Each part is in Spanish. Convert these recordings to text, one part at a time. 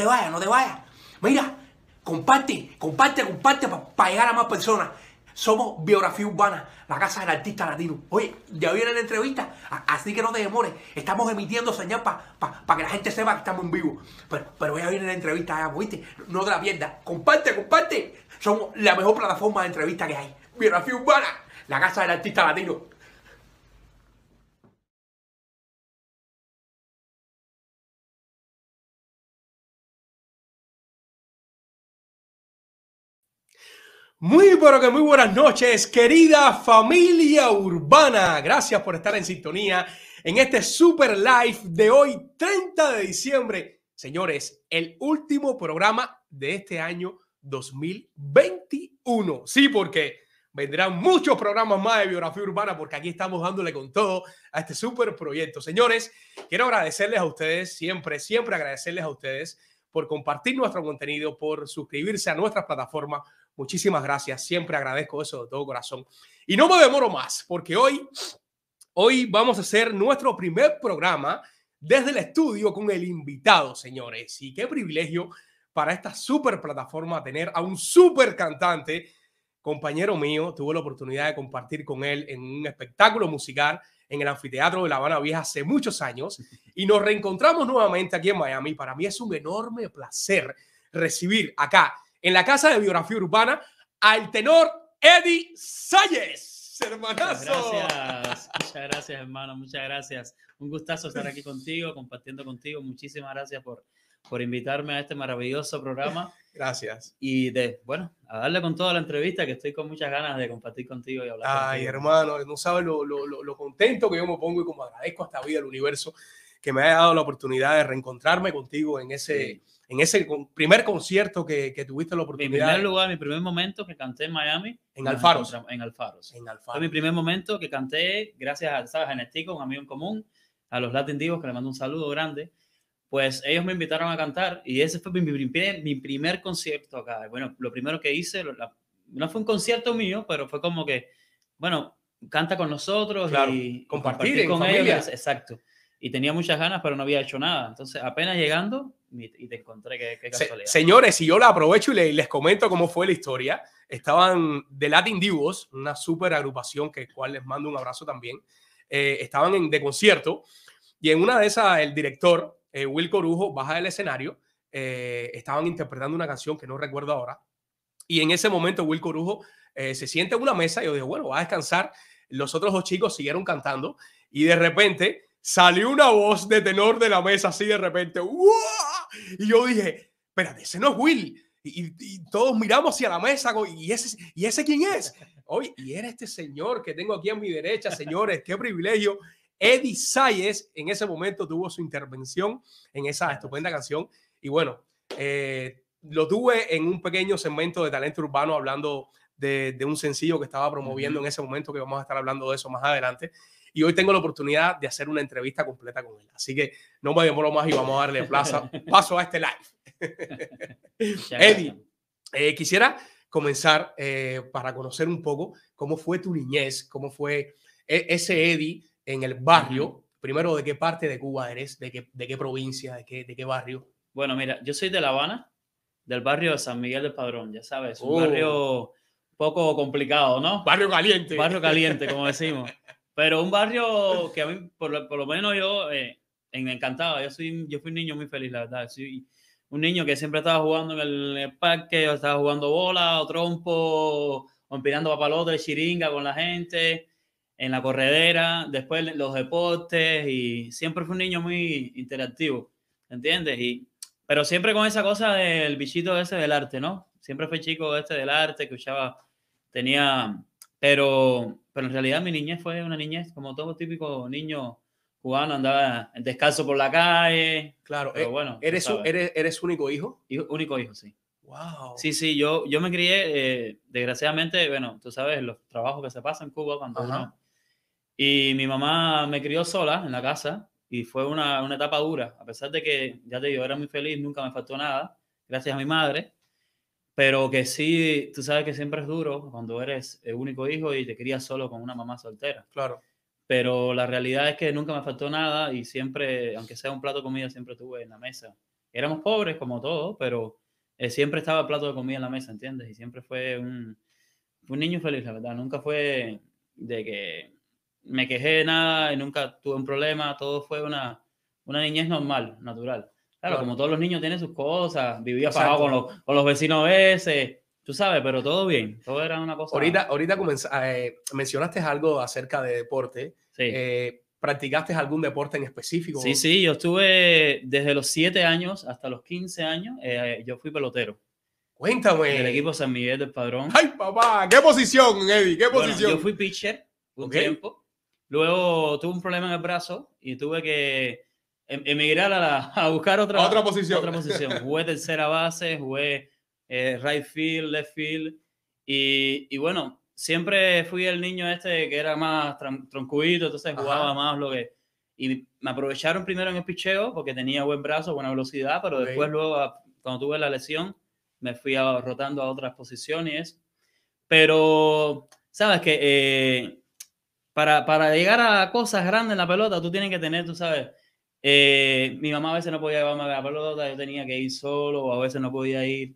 te vayas, no te vayas. Mira, comparte, comparte, comparte para llegar a más personas. Somos Biografía Urbana, la casa del artista latino. Oye, ya viene la entrevista, así que no te demores. Estamos emitiendo señal para que la gente sepa que estamos en vivo. Pero, pero ya viene la entrevista, ya, ¿viste? No te la pierdas. Comparte, comparte. Somos la mejor plataforma de entrevista que hay. Biografía Urbana, la casa del artista latino. Muy pero que muy buenas noches, querida familia urbana. Gracias por estar en sintonía en este super live de hoy, 30 de diciembre. Señores, el último programa de este año 2021. Sí, porque vendrán muchos programas más de biografía urbana porque aquí estamos dándole con todo a este super proyecto. Señores, quiero agradecerles a ustedes, siempre, siempre agradecerles a ustedes por compartir nuestro contenido, por suscribirse a nuestras plataformas. Muchísimas gracias. Siempre agradezco eso de todo corazón. Y no me demoro más, porque hoy, hoy vamos a hacer nuestro primer programa desde el estudio con el invitado, señores. Y qué privilegio para esta super plataforma tener a un super cantante, compañero mío. Tuve la oportunidad de compartir con él en un espectáculo musical en el anfiteatro de La Habana Vieja hace muchos años y nos reencontramos nuevamente aquí en Miami. Para mí es un enorme placer recibir acá en la casa de biografía urbana al tenor Eddie Salles, Muchas hermanazo. gracias, muchas gracias, hermano, muchas gracias. Un gustazo estar aquí contigo, compartiendo contigo. Muchísimas gracias por, por invitarme a este maravilloso programa Gracias. y de, bueno, a darle con toda la entrevista que estoy con muchas ganas de compartir contigo y hablar. Ay, contigo. hermano, no sabes lo, lo, contento que yo me pongo y como agradezco a esta vida del universo que me haya dado la oportunidad de reencontrarme contigo en ese, Sí. En ese primer concierto que, que tuviste la Mi oportunidad primer lugar, mi primer momento que canté en Miami. En encontramos- En Alfaros. en Fue mi Alfaro. primer momento que canté, gracias a, ¿sabes? a Nestico, un amigo en común. a los Latin Divos, que le mando un saludo grande, pues ellos me invitaron a cantar y ese fue mi primer, mi primer concierto acá. Bueno, lo primero que hice, la- no fue un concierto mío, pero fue como que, bueno, canta con nosotros Claro, y, compartir en con familia. ellos. Exacto. Y tenía muchas ganas, pero no había hecho nada. Entonces, apenas llegando, y te encontré, qué, qué Se- casualidad. señores, y yo la aprovecho y le- les comento cómo fue la historia. Estaban de Latin Divos, una super agrupación que cual les mando un abrazo también. Eh, estaban en, de concierto y en una de esas el director, eh, Will Corujo, baja del escenario. eh, estaban interpretando una canción que no recuerdo ahora. Y en ese momento Will Corujo eh, se sienta en una mesa y yo digo, bueno, va a descansar. Los otros dos chicos siguieron cantando y de repente salió una voz de tenor de la mesa así de repente. ¡Uah! Y yo dije, espérate, ese no es Will. Y, y- y todos miramos hacia la mesa y ese, ¿y ese quién es? Oye, y era este señor que tengo aquí a mi derecha, señores, qué privilegio. Eddie Sayes en ese momento tuvo su intervención en esa estupenda canción. Y bueno, eh, lo tuve en un pequeño segmento de talento urbano hablando de, de un sencillo que estaba promoviendo en ese momento, que vamos a estar hablando de eso más adelante. Y hoy tengo la oportunidad de hacer una entrevista completa con él. Así que no me demoro más y vamos a darle plaza, paso a este live. Eddie. Eh, quisiera comenzar eh, para conocer un poco cómo fue tu niñez, cómo fue e- ese Eddie en el barrio. Primero, ¿de qué parte de Cuba eres? ¿De qué, de qué provincia? ¿De qué, de qué barrio? Bueno, mira, yo soy de La Habana, del barrio de San Miguel del Padrón, ya sabes, un Oh. barrio poco complicado, ¿no? Barrio caliente. Barrio caliente, como decimos. Pero un barrio que a mí, por por lo menos yo, eh, me encantaba. Yo, soy, yo fui un niño muy feliz, la verdad. Soy un niño que siempre estaba jugando en el, parque, o estaba jugando bola, o trompo, o empinando papalote, chiringa con la gente, en la corredera, después los deportes, y siempre fui un niño muy interactivo, ¿entiendes? Y, pero siempre con esa cosa del bichito ese del arte, ¿no? Siempre fui chico este del arte, que escuchaba, tenía, pero, pero en realidad mi niñez fue una niñez como todo típico niño cubano, andaba descalzo por la calle, Claro. pero eh, bueno. ¿eres, un- eres, ¿Eres único hijo? Hijo- único hijo, sí. Wow. Sí, sí, yo, yo me crié, eh, desgraciadamente, bueno, tú sabes, los trabajos que se pasan en Cuba cuando uno- Y mi mamá me crió sola en la casa y fue una, una etapa dura, a pesar de que, ya te digo, era muy feliz, nunca me faltó nada, gracias a mi madre, pero que sí, tú sabes que siempre es duro cuando eres el único hijo y te crías solo con una mamá soltera. Claro. Pero la realidad es que nunca me faltó nada y siempre, aunque sea un plato de comida, siempre tuve en la mesa. Éramos pobres como todos, pero eh, siempre estaba el plato de comida en la mesa, ¿entiendes? Y siempre fue un, un niño feliz, la verdad. Nunca fue de que me quejé de nada y nunca tuve un problema. Todo fue una, una niñez normal, natural. Claro, como todos los niños tienen sus cosas, vivía Exacto. pagado con los, con los vecinos a veces, tú sabes, pero todo bien. Todo era una cosa. Ahorita, ahorita eh, mencionaste algo acerca de deporte. Sí. Eh, ¿Practicaste algún deporte en específico? Sí, sí, yo estuve desde los 7 años hasta los 15 años, eh, yo fui pelotero Cuéntame. del equipo San Miguel del Padrón. Ay, papá, ¿qué posición, Eddie? ¿Qué Bueno, posición? yo fui pitcher un Ok. tiempo, luego tuve un problema en el brazo y tuve que emigrar a, la- a buscar otra, otra posición. otra posición. Jugué tercera base, jugué eh, right field, left field y, y bueno, siempre fui el niño este que era más troncuito, entonces Ajá. jugaba más lo que... Y me aprovecharon primero en el picheo porque tenía buen brazo, buena velocidad, pero Ok. después luego, a- cuando tuve la lesión, me fui a- rotando a otras posiciones. Pero, ¿sabes que eh, para, para llegar a cosas grandes en la pelota, tú tienes que tener, tú sabes, eh, mi mamá a veces no podía llevarme a la pelota, yo tenía que ir solo, o a veces no podía ir.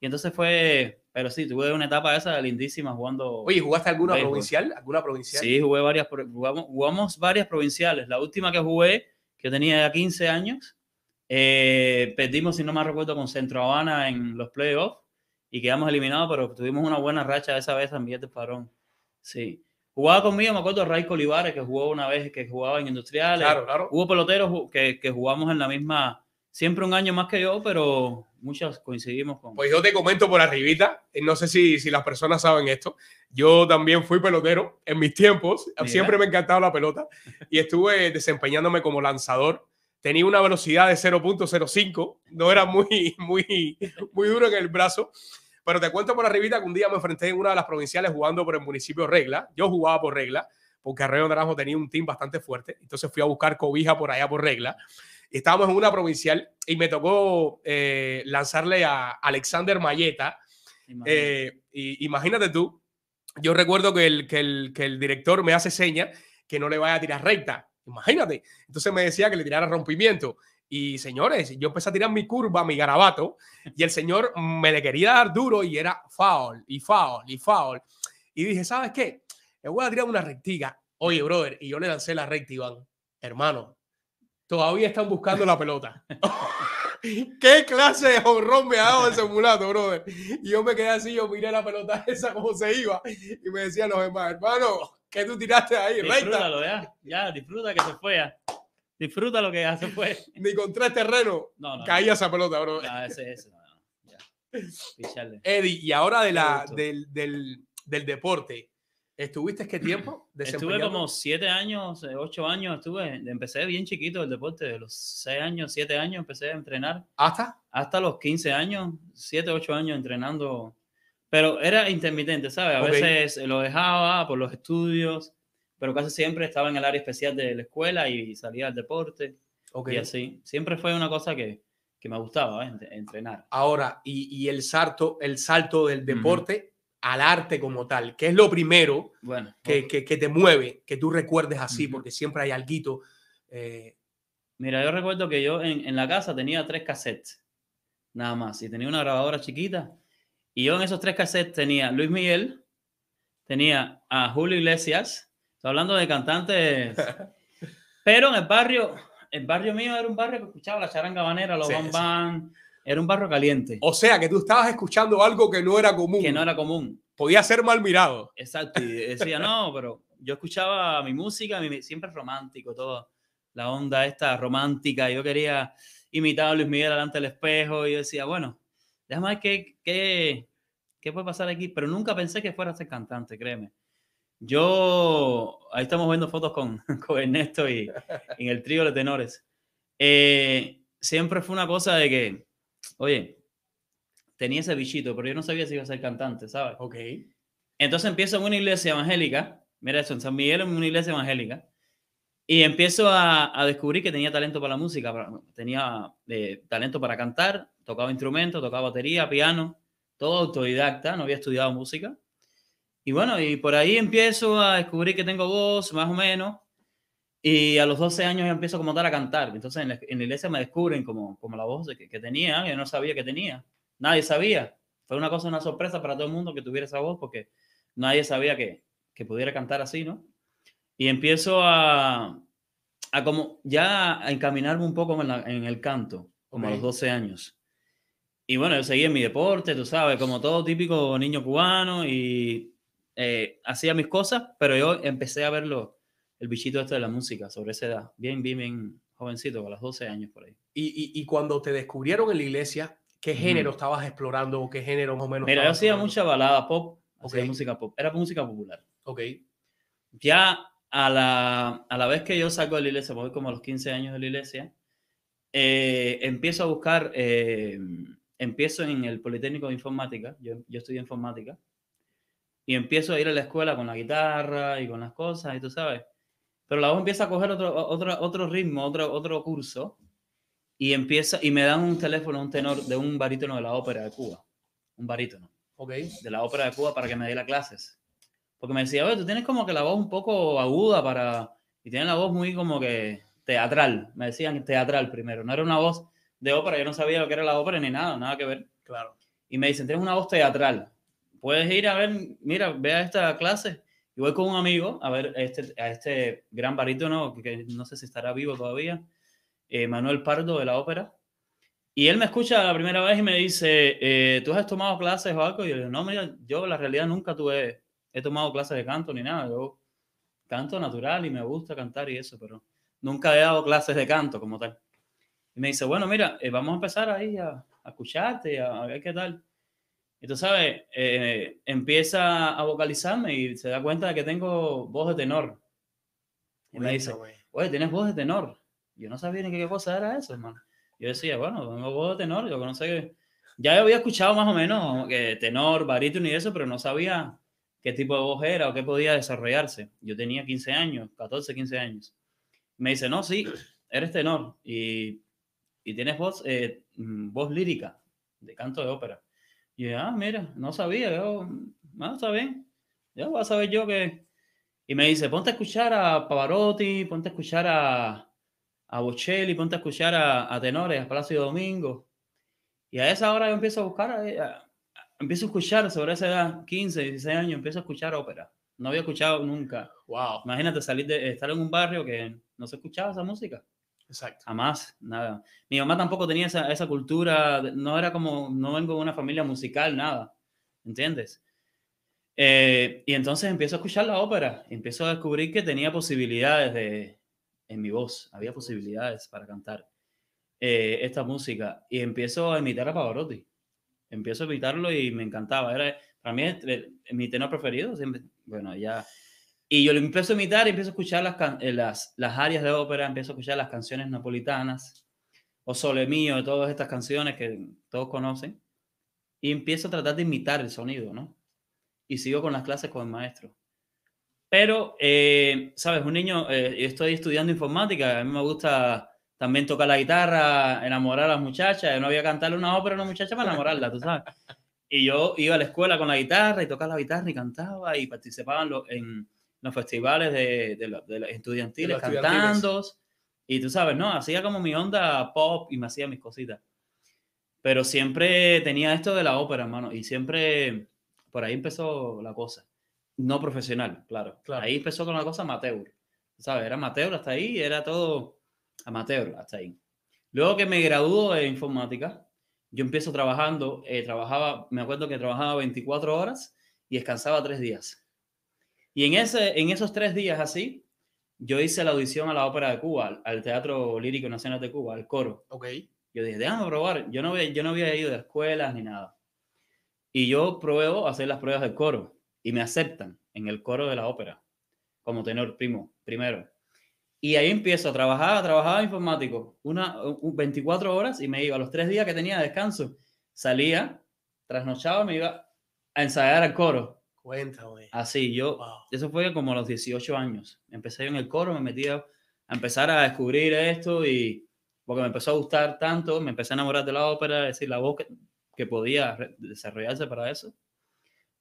Y entonces fue, pero sí, tuve una etapa esa lindísima jugando. Oye, ¿jugaste alguna Béisbol. provincial? ¿Alguna provincial? Sí, jugué varias, jugamos, jugamos varias provinciales. La última que jugué, que tenía ya 15 años, eh, perdimos, si no me recuerdo, con Centro Habana en los playoffs y quedamos eliminados, pero tuvimos una buena racha esa vez Villa del Padrón. Sí. Jugaba conmigo, me acuerdo, Raico Olivares, que jugó una vez, que jugaba en Industriales. Claro, claro. Hubo peloteros que, que jugamos en la misma, siempre un año más que yo, pero muchos coincidimos con... Pues yo te comento por arribita, eh, no sé si, si las personas saben esto, yo también fui pelotero en mis tiempos, Mira. siempre me encantaba la pelota y estuve desempeñándome como lanzador. Tenía una velocidad de 0.05, no era muy, muy, muy duro en el brazo, pero te cuento por arribita que un día me enfrenté en una de las provinciales jugando por el municipio Regla, yo jugaba por Regla, porque Arroyo Naranjo tenía un team bastante fuerte. Entonces fui a buscar cobija por allá por regla. Estábamos en una provincial y me tocó eh, lanzarle a Alexander Mayeta. Imagínate. Eh, y imagínate tú, yo recuerdo que el, que, el, que el director me hace seña que no le vaya a tirar recta. Imagínate. Entonces me decía que le tirara rompimiento. Y señores, yo empecé a tirar mi curva, mi garabato, y el señor me le quería dar duro y era foul, y foul, y foul. Y dije, ¿sabes qué? Le voy a tirar una rectiga. Oye, brother, y yo le lancé la recta, Iván. Hermano, todavía están buscando la pelota. ¿Qué clase de honrón me ha dado ese mulato, brother? Y yo me quedé así, yo miré la pelota esa como se iba y me decían los demás, hermano, ¿qué tú tiraste ahí? Recta. Disfrútalo, ya. Ya, disfruta que se fue ya. Disfruta lo que ya se fue. Ni con tres terrenos No, no. caía esa pelota, bro. No, ese, ese. No, no. Ya. Eddie, y ahora de la, del, del, del deporte, ¿estuviste qué tiempo? Estuve como siete años, eh, ocho años, estuve, empecé bien chiquito el deporte, de los seis años, siete años empecé a entrenar, ¿Hasta? hasta los 15 años, siete, ocho años entrenando, pero era intermitente, ¿sabes? A Ok. veces lo dejaba por los estudios, pero casi siempre estaba en el área especial de la escuela y salía al deporte Ok. y así. Siempre fue una cosa que, que me gustaba, ¿eh? Ent- entrenar. Ahora, y, y el salto, el salto del deporte al arte como tal, ¿qué es lo primero Bueno, que, que, que te mueve, que tú recuerdes así? Porque siempre hay alguito. eh, Mira, yo recuerdo que yo en, en la casa tenía tres cassettes, nada más, y tenía una grabadora chiquita. Y yo en esos tres cassettes tenía Luis Miguel, tenía a Julio Iglesias, estoy hablando de cantantes, pero en el barrio, el barrio mío era un barrio que escuchaba la charanga banera, los Sí, era un barrio caliente, o sea, que tú estabas escuchando algo que no era común. que no era común. Podía ser mal mirado. Exacto, y decía, no, pero yo escuchaba mi música, mi- siempre romántico, todo, la onda esta romántica, yo quería imitar a Luis Miguel delante del espejo y yo decía, bueno, déjame ver qué, qué, qué puede pasar aquí, pero nunca pensé que fuera a ser cantante, créeme. Yo, ahí estamos viendo fotos con, con Ernesto y, y en el trío de tenores. Eh, siempre fue una cosa de que, oye, tenía ese bichito, pero yo no sabía si iba a ser cantante, ¿sabes? Ok. Entonces empiezo en una iglesia evangélica, mira eso, en San Miguel en una iglesia evangélica, y empiezo a, a descubrir que tenía talento para la música, para- tenía eh, talento para cantar, tocaba instrumentos, tocaba batería, piano, todo autodidacta, no había estudiado música. Y bueno, y por ahí empiezo a descubrir que tengo voz, más o menos, y a los 12 años ya empiezo como tal a cantar. Entonces en la, en la iglesia me descubren como, como la voz de que, que tenía, yo no sabía que tenía, nadie sabía. Fue una cosa, una sorpresa para todo el mundo que tuviera esa voz, porque nadie sabía que, que pudiera cantar así, ¿no? Y empiezo a, a como ya a encaminarme un poco en, la- en el canto, como a los Ok. 12 años. Y bueno, yo seguí en mi deporte, tú sabes, como todo típico niño cubano y eh, hacía mis cosas, pero yo empecé a verlo, el bichito este de la música, sobre esa edad, bien, bien, bien jovencito, a los 12 años por ahí. Y, y, y cuando te descubrieron en la iglesia, ¿qué género estabas explorando o qué género más o menos? Mira, yo hacía mucha balada pop, hacía Ok. música pop, era música popular. Ok. ya a la, a la vez que yo salgo de la iglesia, voy como a los 15 años de la iglesia, eh, empiezo a buscar, eh, empiezo en el Politécnico de Informática, yo, yo estudié informática, y empiezo a ir a la escuela con la guitarra y con las cosas, y tú sabes, pero la voz empieza a coger otro, otro, otro ritmo, otro, otro curso, y empieza, y me dan un teléfono, un tenor de un barítono de la ópera de Cuba, un barítono Ok. de la ópera de Cuba para que me diera clases. Porque me decía, oye, tú tienes como que la voz un poco aguda para... Y tienes la voz muy como que teatral. Me decían teatral primero. No era una voz de ópera. Yo no sabía lo que era la ópera ni nada, nada que ver. Claro. Y me dicen, tienes una voz teatral. Puedes ir a ver, mira, ve a esta clase. Y voy con un amigo a ver a este, a este gran barítono, que, no sé si estará vivo todavía, eh, Manuel Pardo de la ópera. Y él me escucha la primera vez y me dice, eh, ¿tú has tomado clases o algo? Y yo digo, no, mira, yo la realidad nunca tuve, he tomado clases de canto ni nada. Yo canto natural y me gusta cantar y eso, pero nunca he dado clases de canto como tal. Y me dice, bueno, mira, eh, vamos a empezar ahí a, a escucharte, a, a ver qué tal. Y tú sabes, eh, empieza a vocalizarme y se da cuenta de que tengo voz de tenor. Y me dice, oye, tienes voz de tenor. Yo no sabía ni qué cosa era eso, hermano. Yo decía, bueno, tengo voz de tenor, yo no sé qué. Ya había escuchado más o menos que tenor, barítono y eso, pero no sabía qué tipo de voz era o qué podía desarrollarse. Yo tenía 15 años, 14, 15 años. Me dice, no, sí, eres tenor y, y tienes voz, eh, mm, voz lírica de canto de ópera. Y yo, ah, mira, no sabía, yo, no, está bien, ya voy a saber yo que... Y me dice, ponte a escuchar a Pavarotti, ponte a escuchar a, a Bocelli, ponte a escuchar a, a tenores, a Palacio Domingo. Y a esa hora yo empiezo a buscar, eh, a- empiezo a escuchar sobre esa edad, 15, 16 años, empiezo a escuchar ópera. No había escuchado nunca. Wow. Imagínate salir de estar en un barrio que no se escuchaba esa música. Exacto. Jamás, nada. Mi mamá tampoco tenía esa, esa cultura, no era como, no vengo de una familia musical, nada, ¿entiendes? Eh, y entonces empiezo a escuchar la ópera, empiezo a descubrir que tenía posibilidades de, en mi voz, había posibilidades para cantar eh, esta música, y empiezo a imitar a Pavarotti, empiezo a imitarlo y me encantaba, era, para mí mi tenor preferido, siempre, bueno, ya... Y yo lo empiezo a imitar y empiezo a escuchar las, eh, las, las arias de ópera, empiezo a escuchar las canciones napolitanas, o Sole Mío, todas estas canciones que todos conocen, y empiezo a tratar de imitar el sonido, ¿no? Y sigo con las clases con el maestro. Pero, eh, ¿sabes? Un niño, eh, yo estoy estudiando informática, a mí me gusta también tocar la guitarra, enamorar a las muchachas, yo no voy a cantarle una ópera a una muchacha para enamorarla, tú sabes. Y yo iba a la escuela con la guitarra y tocaba la guitarra y cantaba y participaba en, lo- en los festivales de, de, lo- de los estudiantiles los estudiantiles. cantando. Y tú sabes, ¿no? Hacía como mi onda pop y me hacía mis cositas. Pero siempre tenía esto de la ópera, hermano. Y siempre, por ahí empezó la cosa. No profesional, claro. Claro. Ahí empezó con la cosa amateur. ¿Sabes? Era amateur hasta ahí, era todo amateur hasta ahí. Luego que me graduó de informática, yo empiezo trabajando, eh, trabajaba, me acuerdo que trabajaba 24 horas y descansaba tres días. Y en, ese, en esos tres días así, yo hice la audición a la Ópera de Cuba, al, al Teatro Lírico Nacional de Cuba, al coro. Ok. Yo dije, déjame probar. Yo no, había, yo no había ido de escuelas ni nada. Y yo pruebo hacer las pruebas del coro y me aceptan en el coro de la ópera como tenor primo, primero. Y ahí empiezo a trabajar, trabajaba informático, una, un- 24 horas y me iba. A los tres días que tenía de descanso, salía, trasnochaba, me iba a ensayar al coro. Cuéntame. Así, yo, Wow. eso fue como a los 18 años. Empecé yo en el coro, me metí a, a empezar a descubrir esto y porque me empezó a gustar tanto, me empecé a enamorar de la ópera, es decir, la voz que, que podía desarrollarse para eso.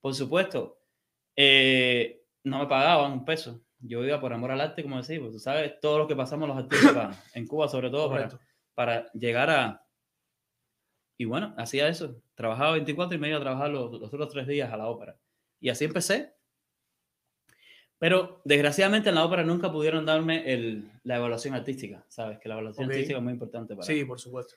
Por supuesto, eh, no me pagaban un peso. Yo iba por amor al arte, como decimos. Tú sabes todo lo que pasamos los artistas en Cuba, sobre todo para, para llegar a... Y bueno, hacía eso. Trabajaba 24 y me iba a trabajar los, los otros tres días a la ópera. Y así empecé. Pero desgraciadamente en la ópera nunca pudieron darme el, la evaluación artística, ¿sabes? Que la evaluación Ok. artística es muy importante para Sí, por supuesto.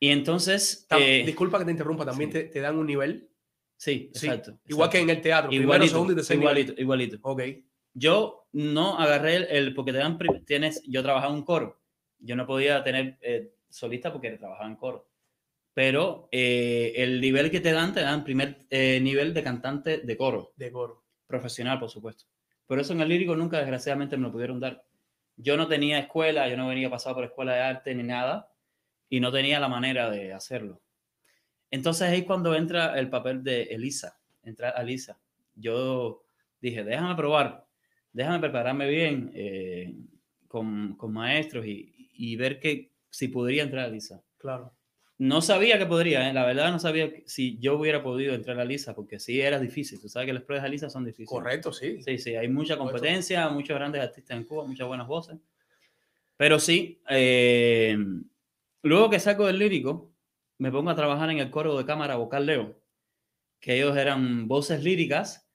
Y entonces, Tam- eh, Disculpa que te interrumpa, también sí. te, te dan un nivel. sí, Sí. exacto. Igual que en el teatro. Primero, igualito, segundo y tercer nivel. igualito, igualito. Ok. Yo no agarré el, el- porque te dan, tienes, yo trabajaba en un coro. Yo no podía tener eh, solista porque trabajaba en coro. Pero eh, el nivel que te dan, te dan primer eh, nivel de cantante de coro, De coro. profesional, por supuesto. Por eso en el lírico nunca, desgraciadamente, me lo pudieron dar. Yo no tenía escuela, yo no venía pasado por escuela de arte ni nada, y no tenía la manera de hacerlo. Entonces ahí es cuando entra el papel de Elisa, entra Elisa. Yo dije, déjame probar, déjame prepararme bien eh, con, con maestros y, y ver que si podría entrar a Elisa. Claro. No sabía que podría, ¿eh? la verdad no sabía si yo hubiera podido entrar a Lisa, porque sí era difícil. Tú sabes que las pruebas de Lisa son difíciles. Correcto, sí. Sí, sí, hay mucha competencia, muchos grandes artistas en Cuba, muchas buenas voces. Pero sí, eh, luego que saco del lírico, me pongo a trabajar en el coro de cámara vocal Leo, que ellos eran voces líricas,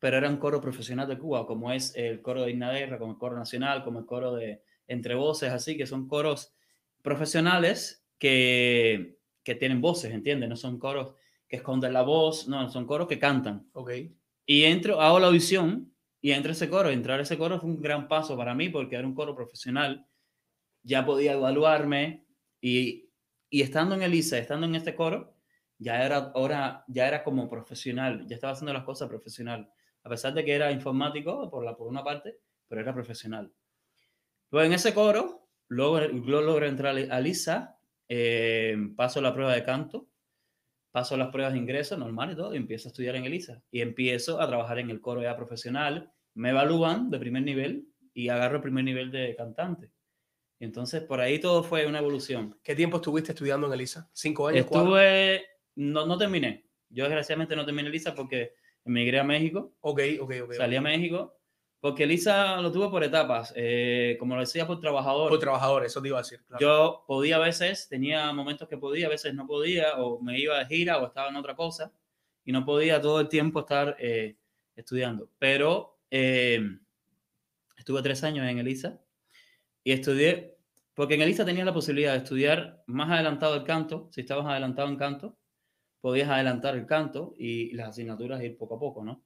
pero eran coro profesional de Cuba, como es el coro de Ignaderra, como el coro nacional, como el coro de Entre Voces, así que son coros profesionales que, que tienen voces, ¿entiendes? No son coros que esconden la voz, no, son coros que cantan. Ok. Y entro, hago la audición y entro ese coro. Entrar a ese coro fue un gran paso para mí porque era un coro profesional. Ya podía evaluarme y, y estando en Elisa, estando en este coro, ya era, ahora, ya era como profesional, ya estaba haciendo las cosas profesional. A pesar de que era informático por, la, por una parte, pero era profesional. Luego en ese coro, luego, luego logro entrar a Lisa, eh, paso la prueba de canto paso las pruebas de ingreso normal y todo, y empiezo a estudiar en Elisa. Y empiezo a trabajar en el coro ya profesional. Me evalúan de primer nivel y agarro el primer nivel de cantante. Entonces por ahí todo fue una evolución. ¿Qué tiempo estuviste estudiando en Elisa? ¿Cinco años? cuatro? Estuve, no, no terminé. Yo desgraciadamente no terminé Elisa porque emigré a México, Ok, ok, ok. salí a ok. México, porque Elisa lo tuve por etapas. eh, como lo decía, por trabajador. Por trabajador, eso te iba a decir. claro. Yo podía a veces, tenía momentos que podía, a veces no podía, o me iba de gira o estaba en otra cosa, y no podía todo el tiempo estar eh, estudiando. Pero eh, estuve tres años en Elisa y estudié, porque en Elisa tenías la posibilidad de estudiar más adelantado el canto, si estabas adelantado en canto, podías adelantar el canto y las asignaturas ir poco a poco, ¿no?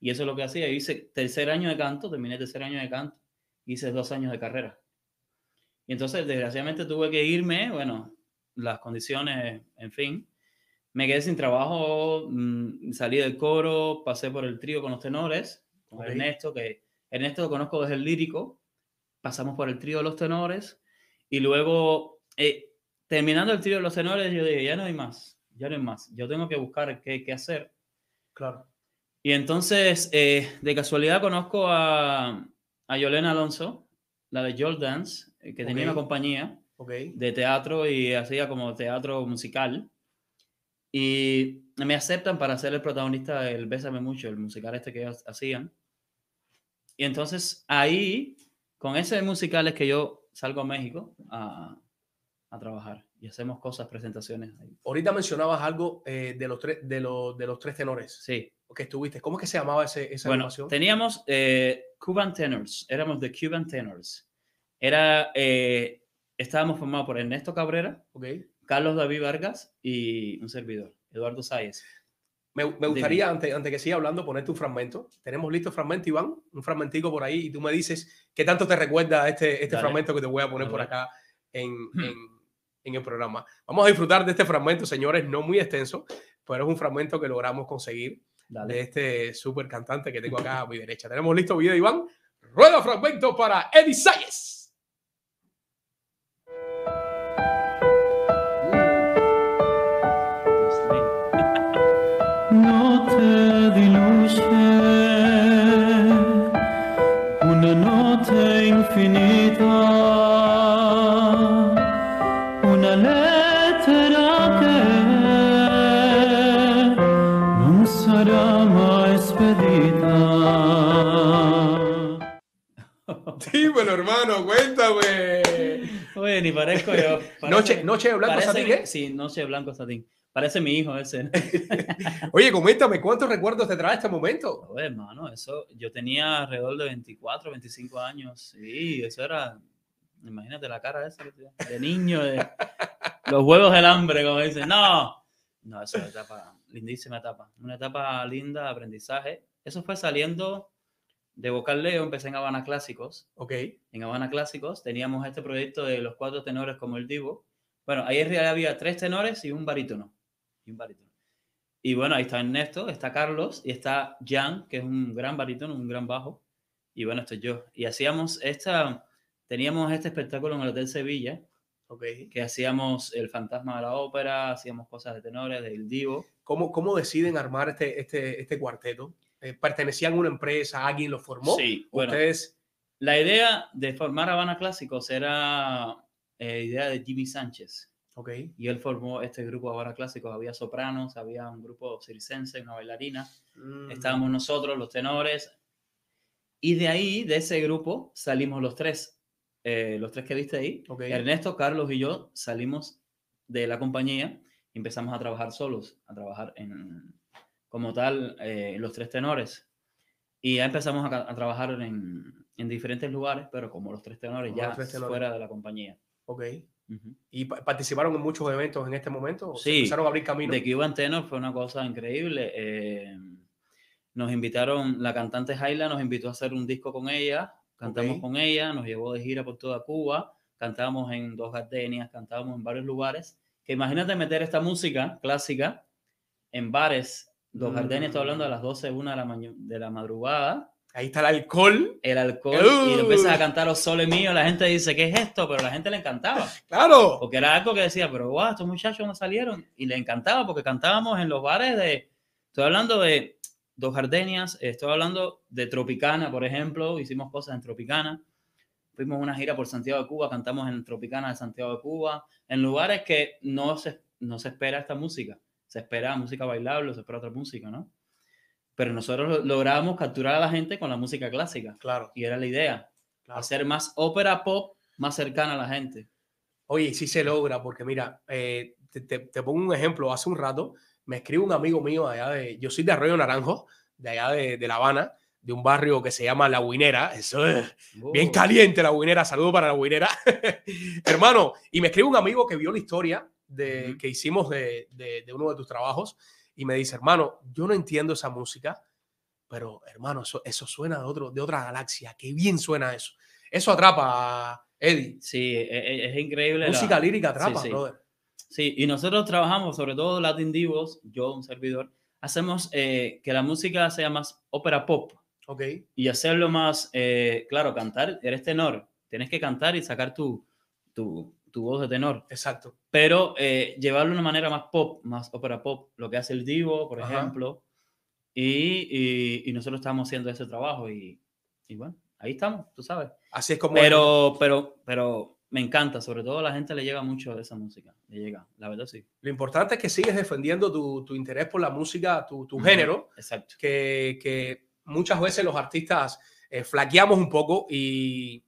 Y eso es lo que hacía. Yo hice tercer año de canto, terminé tercer año de canto, hice dos años de carrera. Y entonces, desgraciadamente, tuve que irme, bueno, las condiciones, en fin. Me quedé sin trabajo, mm, salí del coro, pasé por el trío con los tenores, con Ok. Ernesto, que Ernesto lo conozco desde el lírico, pasamos por el trío de los tenores, y luego, eh, terminando el trío de los tenores, yo dije, ya no hay más, ya no hay más, yo tengo que buscar qué, qué hacer. Claro. Y entonces, eh, de casualidad, conozco a, a Yolena Alonso, la de Joel Dance, eh, que tenía Ok. una compañía Ok. de teatro y hacía como teatro musical. Y me aceptan para ser el protagonista del Bésame Mucho, el musical este que ellos hacían. Y entonces ahí, con ese musical es que yo salgo a México a, a trabajar y hacemos cosas, presentaciones ahí. Ahorita mencionabas algo eh, de, los tres, de, los, de los tres tenores Sí. Que estuviste. ¿Cómo es que se llamaba ese, esa Bueno, teníamos eh, Cuban Tenors, éramos de Cuban Tenors. Era, eh, estábamos formados por Ernesto Cabrera, Ok. Carlos David Vargas y un servidor, Eduardo Sáez. Me, me gustaría, antes, antes que siga hablando, ponerte un fragmento. Tenemos listo el fragmento, Iván, un fragmentico por ahí, y tú me dices qué tanto te recuerda este, este Dale. fragmento que te voy a poner por acá en, en, en el programa. Vamos a disfrutar de este fragmento, señores, no muy extenso, pero es un fragmento que logramos conseguir Dale. de este súper cantante que tengo acá a mi derecha. Tenemos listo video, Iván. Rueda fragmento para Eddie Sayes. Dímelo, hermano, cuéntame. Oye, ni parezco yo. Noche, Parece- noche de blanco parece satín, ¿eh? Sí, Noche de Blanco Satín. Parece mi hijo ese. ¿no? Oye, coméntame, ¿cuántos recuerdos te trae este momento? Oye, hermano, eso, yo tenía alrededor de 24, 25 años. Sí, eso era, imagínate la cara esa de niño, de los huevos del hambre, como dicen. No, no, eso es una etapa, lindísima etapa. Una etapa linda de aprendizaje. Eso fue saliendo de Vocal Leo, empecé en Habana Clásicos. Ok, En Habana Clásicos teníamos este proyecto de los cuatro tenores como el Divo. Bueno, ahí en realidad había tres tenores y un barítono. Y un barítono. Y bueno, ahí está Ernesto, está Carlos y está Jan, que es un gran barítono, un gran bajo. Y bueno, estoy yo. Y hacíamos esta, teníamos este espectáculo en el Hotel Sevilla, ok. que hacíamos el fantasma de la ópera, hacíamos cosas de tenores, del Divo. ¿Cómo, cómo deciden armar este, este, este cuarteto? Eh, ¿Pertenecían a una empresa? ¿Alguien lo formó? Sí, bueno, Ustedes, la idea de formar Habana Clásicos era eh, idea de Jimmy Sánchez. ok, y él formó este grupo ahora clásicos. Había sopranos, había un grupo circense, una bailarina, Mm, estábamos nosotros, los tenores, y de ahí, de ese grupo, salimos los tres, eh, los tres que viste ahí, Ok. Ernesto, Carlos y yo salimos de la compañía y empezamos a trabajar solos, a trabajar en, como tal, eh, los tres tenores. Y ya empezamos a, a trabajar en, en diferentes lugares, pero como los tres tenores Como ya tres tenores. fuera de la compañía. ok. Ujú. ¿Y pa- participaron en muchos eventos en este momento? ¿O se Sí. empezaron a abrir camino? De Cuban Tenor fue una cosa increíble. eh, nos invitaron, la cantante Jaila nos invitó a hacer un disco con ella, cantamos Ok. con ella, nos llevó de gira por toda Cuba, cantábamos en dos gardenias, cantábamos en varios lugares. Que imagínate meter esta música clásica en bares, dos gardenias, estoy hablando a Mm. las 12, 1 de la, de la madrugada, Ahí está el alcohol. el alcohol y lo empiezas a cantar los soles míos, la gente dice, ¿qué es esto? Pero la gente le encantaba. Claro. Porque era algo que decía, pero wow, estos muchachos no salieron. Y le encantaba porque cantábamos en los bares de. Estoy hablando de Dos Gardenias, estoy hablando de Tropicana, por ejemplo. Hicimos cosas en Tropicana. Fuimos una gira por Santiago de Cuba, cantamos en Tropicana de Santiago de Cuba, en lugares que no se, no se espera esta música. Se espera música bailable, se espera otra música, ¿no? Pero nosotros lo- lográbamos capturar a la gente con la música clásica. Claro. Y era la idea, claro. hacer más ópera pop más cercana a la gente. Oye, sí se logra, porque mira, eh, te, te- te pongo un ejemplo. Hace un rato me escribe un amigo mío allá de. Yo soy de Arroyo Naranjo, de allá de, de La Habana, de un barrio que se llama La Huinera. Eso es bien Oh. caliente, La Huinera. Saludo para La Huinera. Hermano, y me escribe un amigo que vio la historia de, que hicimos de, de- de uno de tus trabajos y me dice, hermano, yo no entiendo esa música, pero hermano, eso, eso suena de, otro, de otra galaxia. Qué bien suena eso. Eso atrapa, Eddie. Sí, e- e- es, increíble. la- Música lírica atrapa, sí. brother. Sí, y nosotros trabajamos, sobre todo Latin Divos, yo, un servidor, hacemos eh, que la música sea más ópera pop Ok. y hacerlo más, eh, claro, cantar, eres tenor, tienes que cantar y sacar tu, tu, tu voz de tenor, Exacto. pero eh, llevarlo de una manera más pop, más ópera pop, lo que hace el Divo, por Ajá. ejemplo, y, y- y nosotros estamos haciendo ese trabajo y, y bueno, ahí estamos, tú sabes. Así es como. Pero, pero, pero me encanta, sobre todo a la gente le llega mucho esa música, le llega, la verdad sí. Lo importante es que sigues defendiendo tu, tu interés por la música, tu, tu género, Exacto. que, que muchas veces los artistas eh, flaqueamos un poco y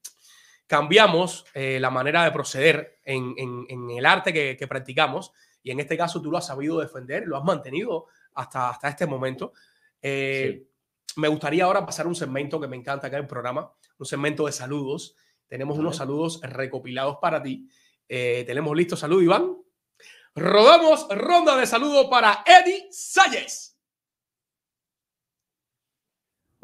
cambiamos eh, la manera de proceder en, en- en el arte que, que practicamos. Y en este caso tú lo has sabido defender, lo has mantenido hasta, hasta este momento. Eh, Me gustaría ahora pasar a un segmento que me encanta acá en el programa, un segmento de saludos. Tenemos unos saludos recopilados para ti. Eh, tenemos listo salud, Iván. Rodamos ronda de saludos para Eddie Salles.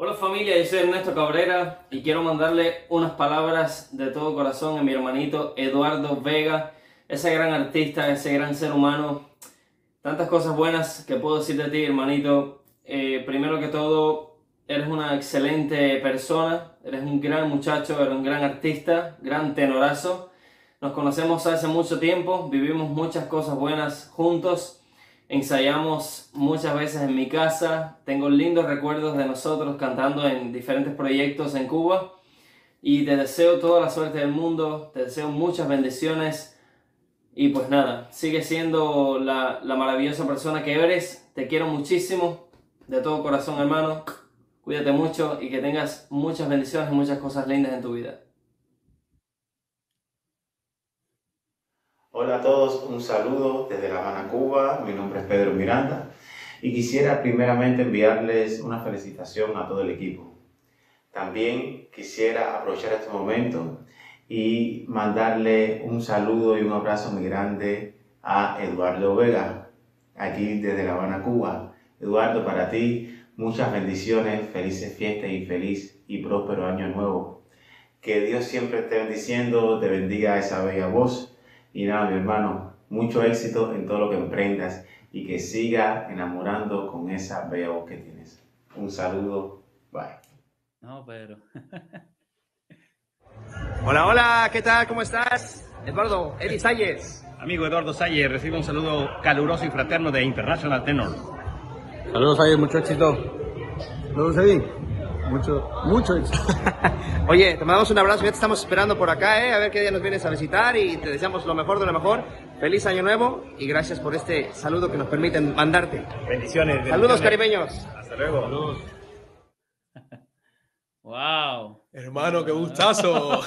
Hola familia, yo soy Ernesto Cabrera y quiero mandarle unas palabras de todo corazón a mi hermanito Eduardo Vega, ese gran artista, ese gran ser humano. Tantas cosas buenas que puedo decir de ti, hermanito. Eh, primero que todo, eres una excelente persona, eres un gran muchacho, eres un gran artista, gran tenorazo. Nos conocemos hace mucho tiempo, vivimos muchas cosas buenas juntos. Ensayamos muchas veces en mi casa, tengo lindos recuerdos de nosotros cantando en diferentes proyectos en Cuba. Y te deseo toda la suerte del mundo, te deseo muchas bendiciones. Y pues nada, sigue siendo la, la maravillosa persona que eres, te quiero muchísimo, de todo corazón hermano, cuídate mucho y que tengas muchas bendiciones y muchas cosas lindas en tu vida. Hola a todos, un saludo desde La Habana, Cuba. Mi nombre es Pedro Miranda y quisiera primeramente enviarles una felicitación a todo el equipo. También quisiera aprovechar este momento y mandarle un saludo y un abrazo muy grande a Eduardo Vega, aquí desde La Habana, Cuba. Eduardo, para ti muchas bendiciones, felices fiestas y feliz y próspero año nuevo. Que Dios siempre esté bendiciendo, te bendiga esa bella voz. Y nada, mi hermano, mucho éxito en todo lo que emprendas y que siga enamorando con esa bella voz que tienes. Un saludo, bye. No, pero. Hola, hola, ¿qué tal? ¿Cómo estás? Eduardo, Eddie Salles. Amigo Eduardo Salle, recibe un saludo caluroso y fraterno de International Tenor. Saludos, Salles, mucho éxito. Saludos, Eddie. Mucho, mucho éxito. Oye, te mandamos un abrazo, ya te estamos esperando por acá, ¿eh? A ver qué día nos vienes a visitar y te deseamos lo mejor de lo mejor. Feliz año nuevo y gracias por este saludo que nos permiten mandarte. Bendiciones. Saludos, bendiciones. caribeños. Hasta luego. ¡Wow! Hermano, qué gustazo.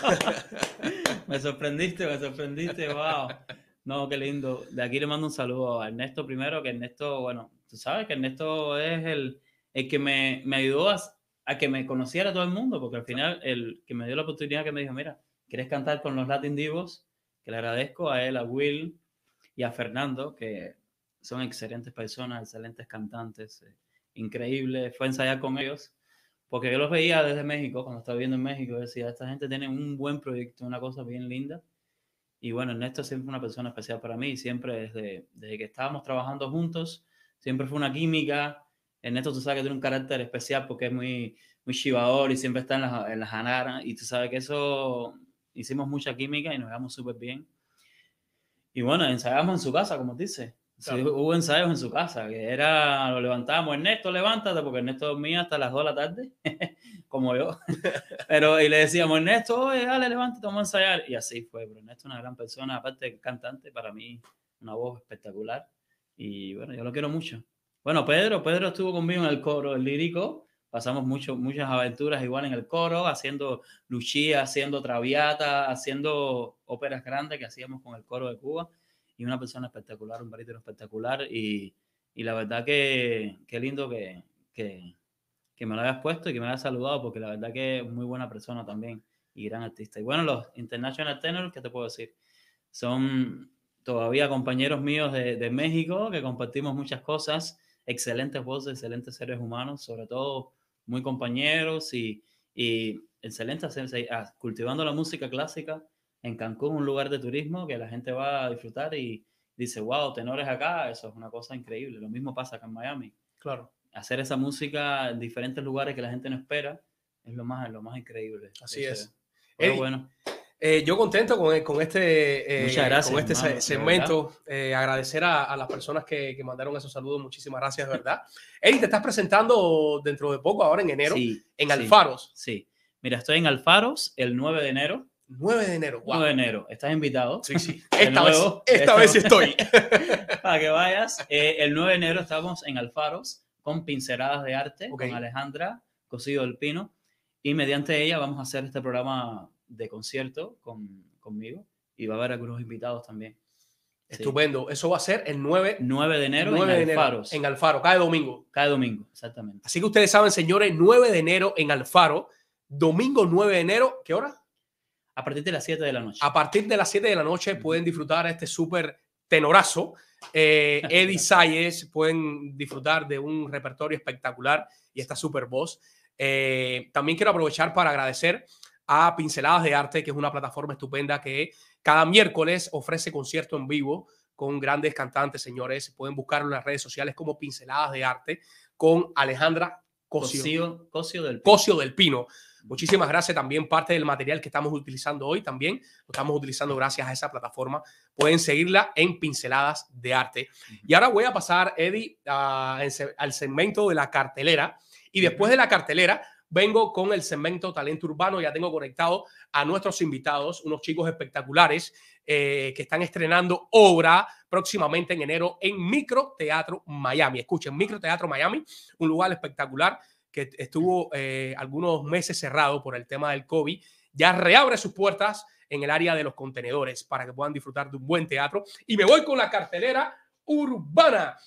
Me sorprendiste, me sorprendiste, wow. No, qué lindo. De aquí le mando un saludo a Ernesto primero, que Ernesto, bueno, tú sabes que Ernesto es el, el que me, me ayudó a, a que me conociera todo el mundo, porque al final el que me dio la oportunidad que me dijo, mira, ¿quieres cantar con los Latin Divos? Que le agradezco a él, a Will y a Fernando, que son excelentes personas, excelentes cantantes, eh, increíbles. Fue a ensayar con ellos, porque yo los veía desde México, cuando estaba viviendo en México, decía, esta gente tiene un buen proyecto, una cosa bien linda. Y bueno, Ernesto siempre fue una persona especial para mí, siempre desde, desde que estábamos trabajando juntos, siempre fue una química Ernesto, tú sabes que tiene un carácter especial porque es muy, muy chivador y siempre está en las, en las janaras. Y tú sabes que eso hicimos mucha química y nos llevamos súper bien. Y bueno, ensayamos en su casa, como dice. Sí, Claro. hubo ensayos en su casa, que era, lo levantábamos, Ernesto, levántate, porque Ernesto dormía hasta las 2 de la tarde, como yo. Pero, y le decíamos, Ernesto, oye, dale, levántate, vamos a ensayar. Y así fue, pero Ernesto es una gran persona, aparte de cantante, para mí, una voz espectacular. Y bueno, yo lo quiero mucho. Bueno, Pedro, Pedro estuvo conmigo en el coro, el lírico. Pasamos mucho, muchas aventuras igual en el coro, haciendo Luchía, haciendo Traviata, haciendo óperas grandes que hacíamos con el coro de Cuba. Y una persona espectacular, un barítono espectacular. Y, y la verdad que qué lindo que, que, que me lo hayas puesto y que me hayas saludado, porque la verdad que es muy buena persona también y gran artista. Y bueno, los International Tenors, ¿qué te puedo decir? Son todavía compañeros míos de, de México que compartimos muchas cosas, excelentes voces, excelentes seres humanos, sobre todo muy compañeros y, y excelentes ah, cultivando la música clásica en Cancún, un lugar de turismo que la gente va a disfrutar y dice, wow, tenores acá, eso es una cosa increíble. Lo mismo pasa acá en Miami. Claro. Hacer esa música en diferentes lugares que la gente no espera es lo más, lo más increíble. Así es. pero Eddie, bueno, Eh, yo contento con, con este, eh, gracias, con este hermano, segmento. Eh, agradecer a, a las personas que, que mandaron esos saludos. Muchísimas gracias, de verdad. Eddie, te estás presentando dentro de poco, ahora en enero, sí, en Alfaros. Sí. Mira, estoy en Alfaros el 9 de enero. 9 de enero. Wow. 9 de enero. Estás invitado. Sí, sí. Esta vez, esta vez estoy. para que vayas. Eh, el 9 de enero estamos en Alfaros con pinceladas de arte Ok. con Alejandra Cosido del Pino y mediante ella vamos a hacer este programa de concierto con, conmigo y va a haber algunos invitados también. Sí. Estupendo. Eso va a ser el 9, 9 de enero 9 de en enero Alfaros. en Alfaro, cada domingo. Cada domingo, exactamente. Así que ustedes saben, señores, 9 de enero en Alfaro, domingo 9 de enero, ¿qué hora? A partir de las 7 de la noche. A partir de las 7 de la noche pueden disfrutar este súper tenorazo. Eh, Eddie Sayes, pueden disfrutar de un repertorio espectacular y esta super voz. Eh, también quiero aprovechar para agradecer a Pinceladas de Arte, que es una plataforma estupenda que cada miércoles ofrece concierto en vivo con grandes cantantes, señores. Pueden buscarlo en las redes sociales como Pinceladas de Arte con Alejandra Cosio. Cosio del Pino. Cosio del Pino. Muchísimas gracias. También parte del material que estamos utilizando hoy también lo estamos utilizando gracias a esa plataforma. Pueden seguirla en Pinceladas de Arte. Y ahora voy a pasar, Eddie, a- al segmento de la cartelera. Y después de la cartelera, vengo con el segmento Talento Urbano. Ya tengo conectado a nuestros invitados, unos chicos espectaculares eh, que están estrenando obra próximamente en enero en Micro Teatro Miami. Escuchen, Micro Teatro Miami, un lugar espectacular que estuvo eh, algunos meses cerrado por el tema del COVID, ya reabre sus puertas en el área de los contenedores para que puedan disfrutar de un buen teatro. Y me voy con la cartelera urbana.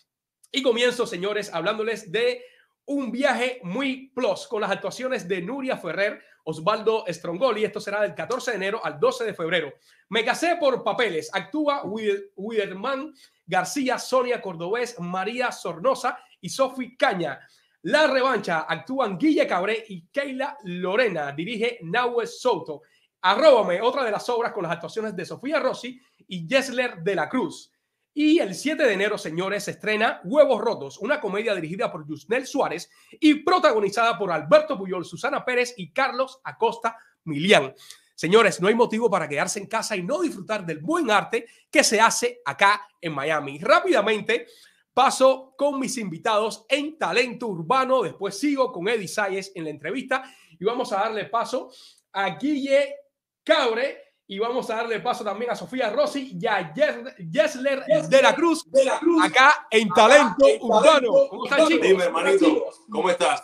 Y comienzo, señores, hablándoles de un viaje muy plus con las actuaciones de Nuria Ferrer, Osvaldo Strongoli. Esto será del 14 de enero al 12 de febrero. Me casé por papeles. Actúa Wider- Widerman García, Sonia Cordobés, María Sornosa y Sofi Caña. La revancha actúan Guille Cabré y Keila Lorena. Dirige Nahue Soto. Arróbame otra de las obras con las actuaciones de Sofía Rossi y Jessler de la Cruz. Y el 7 de enero, señores, se estrena Huevos Rotos, una comedia dirigida por Yusnel Suárez y protagonizada por Alberto Puyol, Susana Pérez y Carlos Acosta Milián. Señores, no hay motivo para quedarse en casa y no disfrutar del buen arte que se hace acá en Miami. Rápidamente paso con mis invitados en Talento Urbano. Después sigo con Eddie Sayes en la entrevista y vamos a darle paso a Guille Cabre y vamos a darle paso también a Sofía Rossi y a Yes- Yesler de la Cruz acá en Talento Urbano. ¿Cómo están, chicos? Dime, hermanito, ¿cómo estás?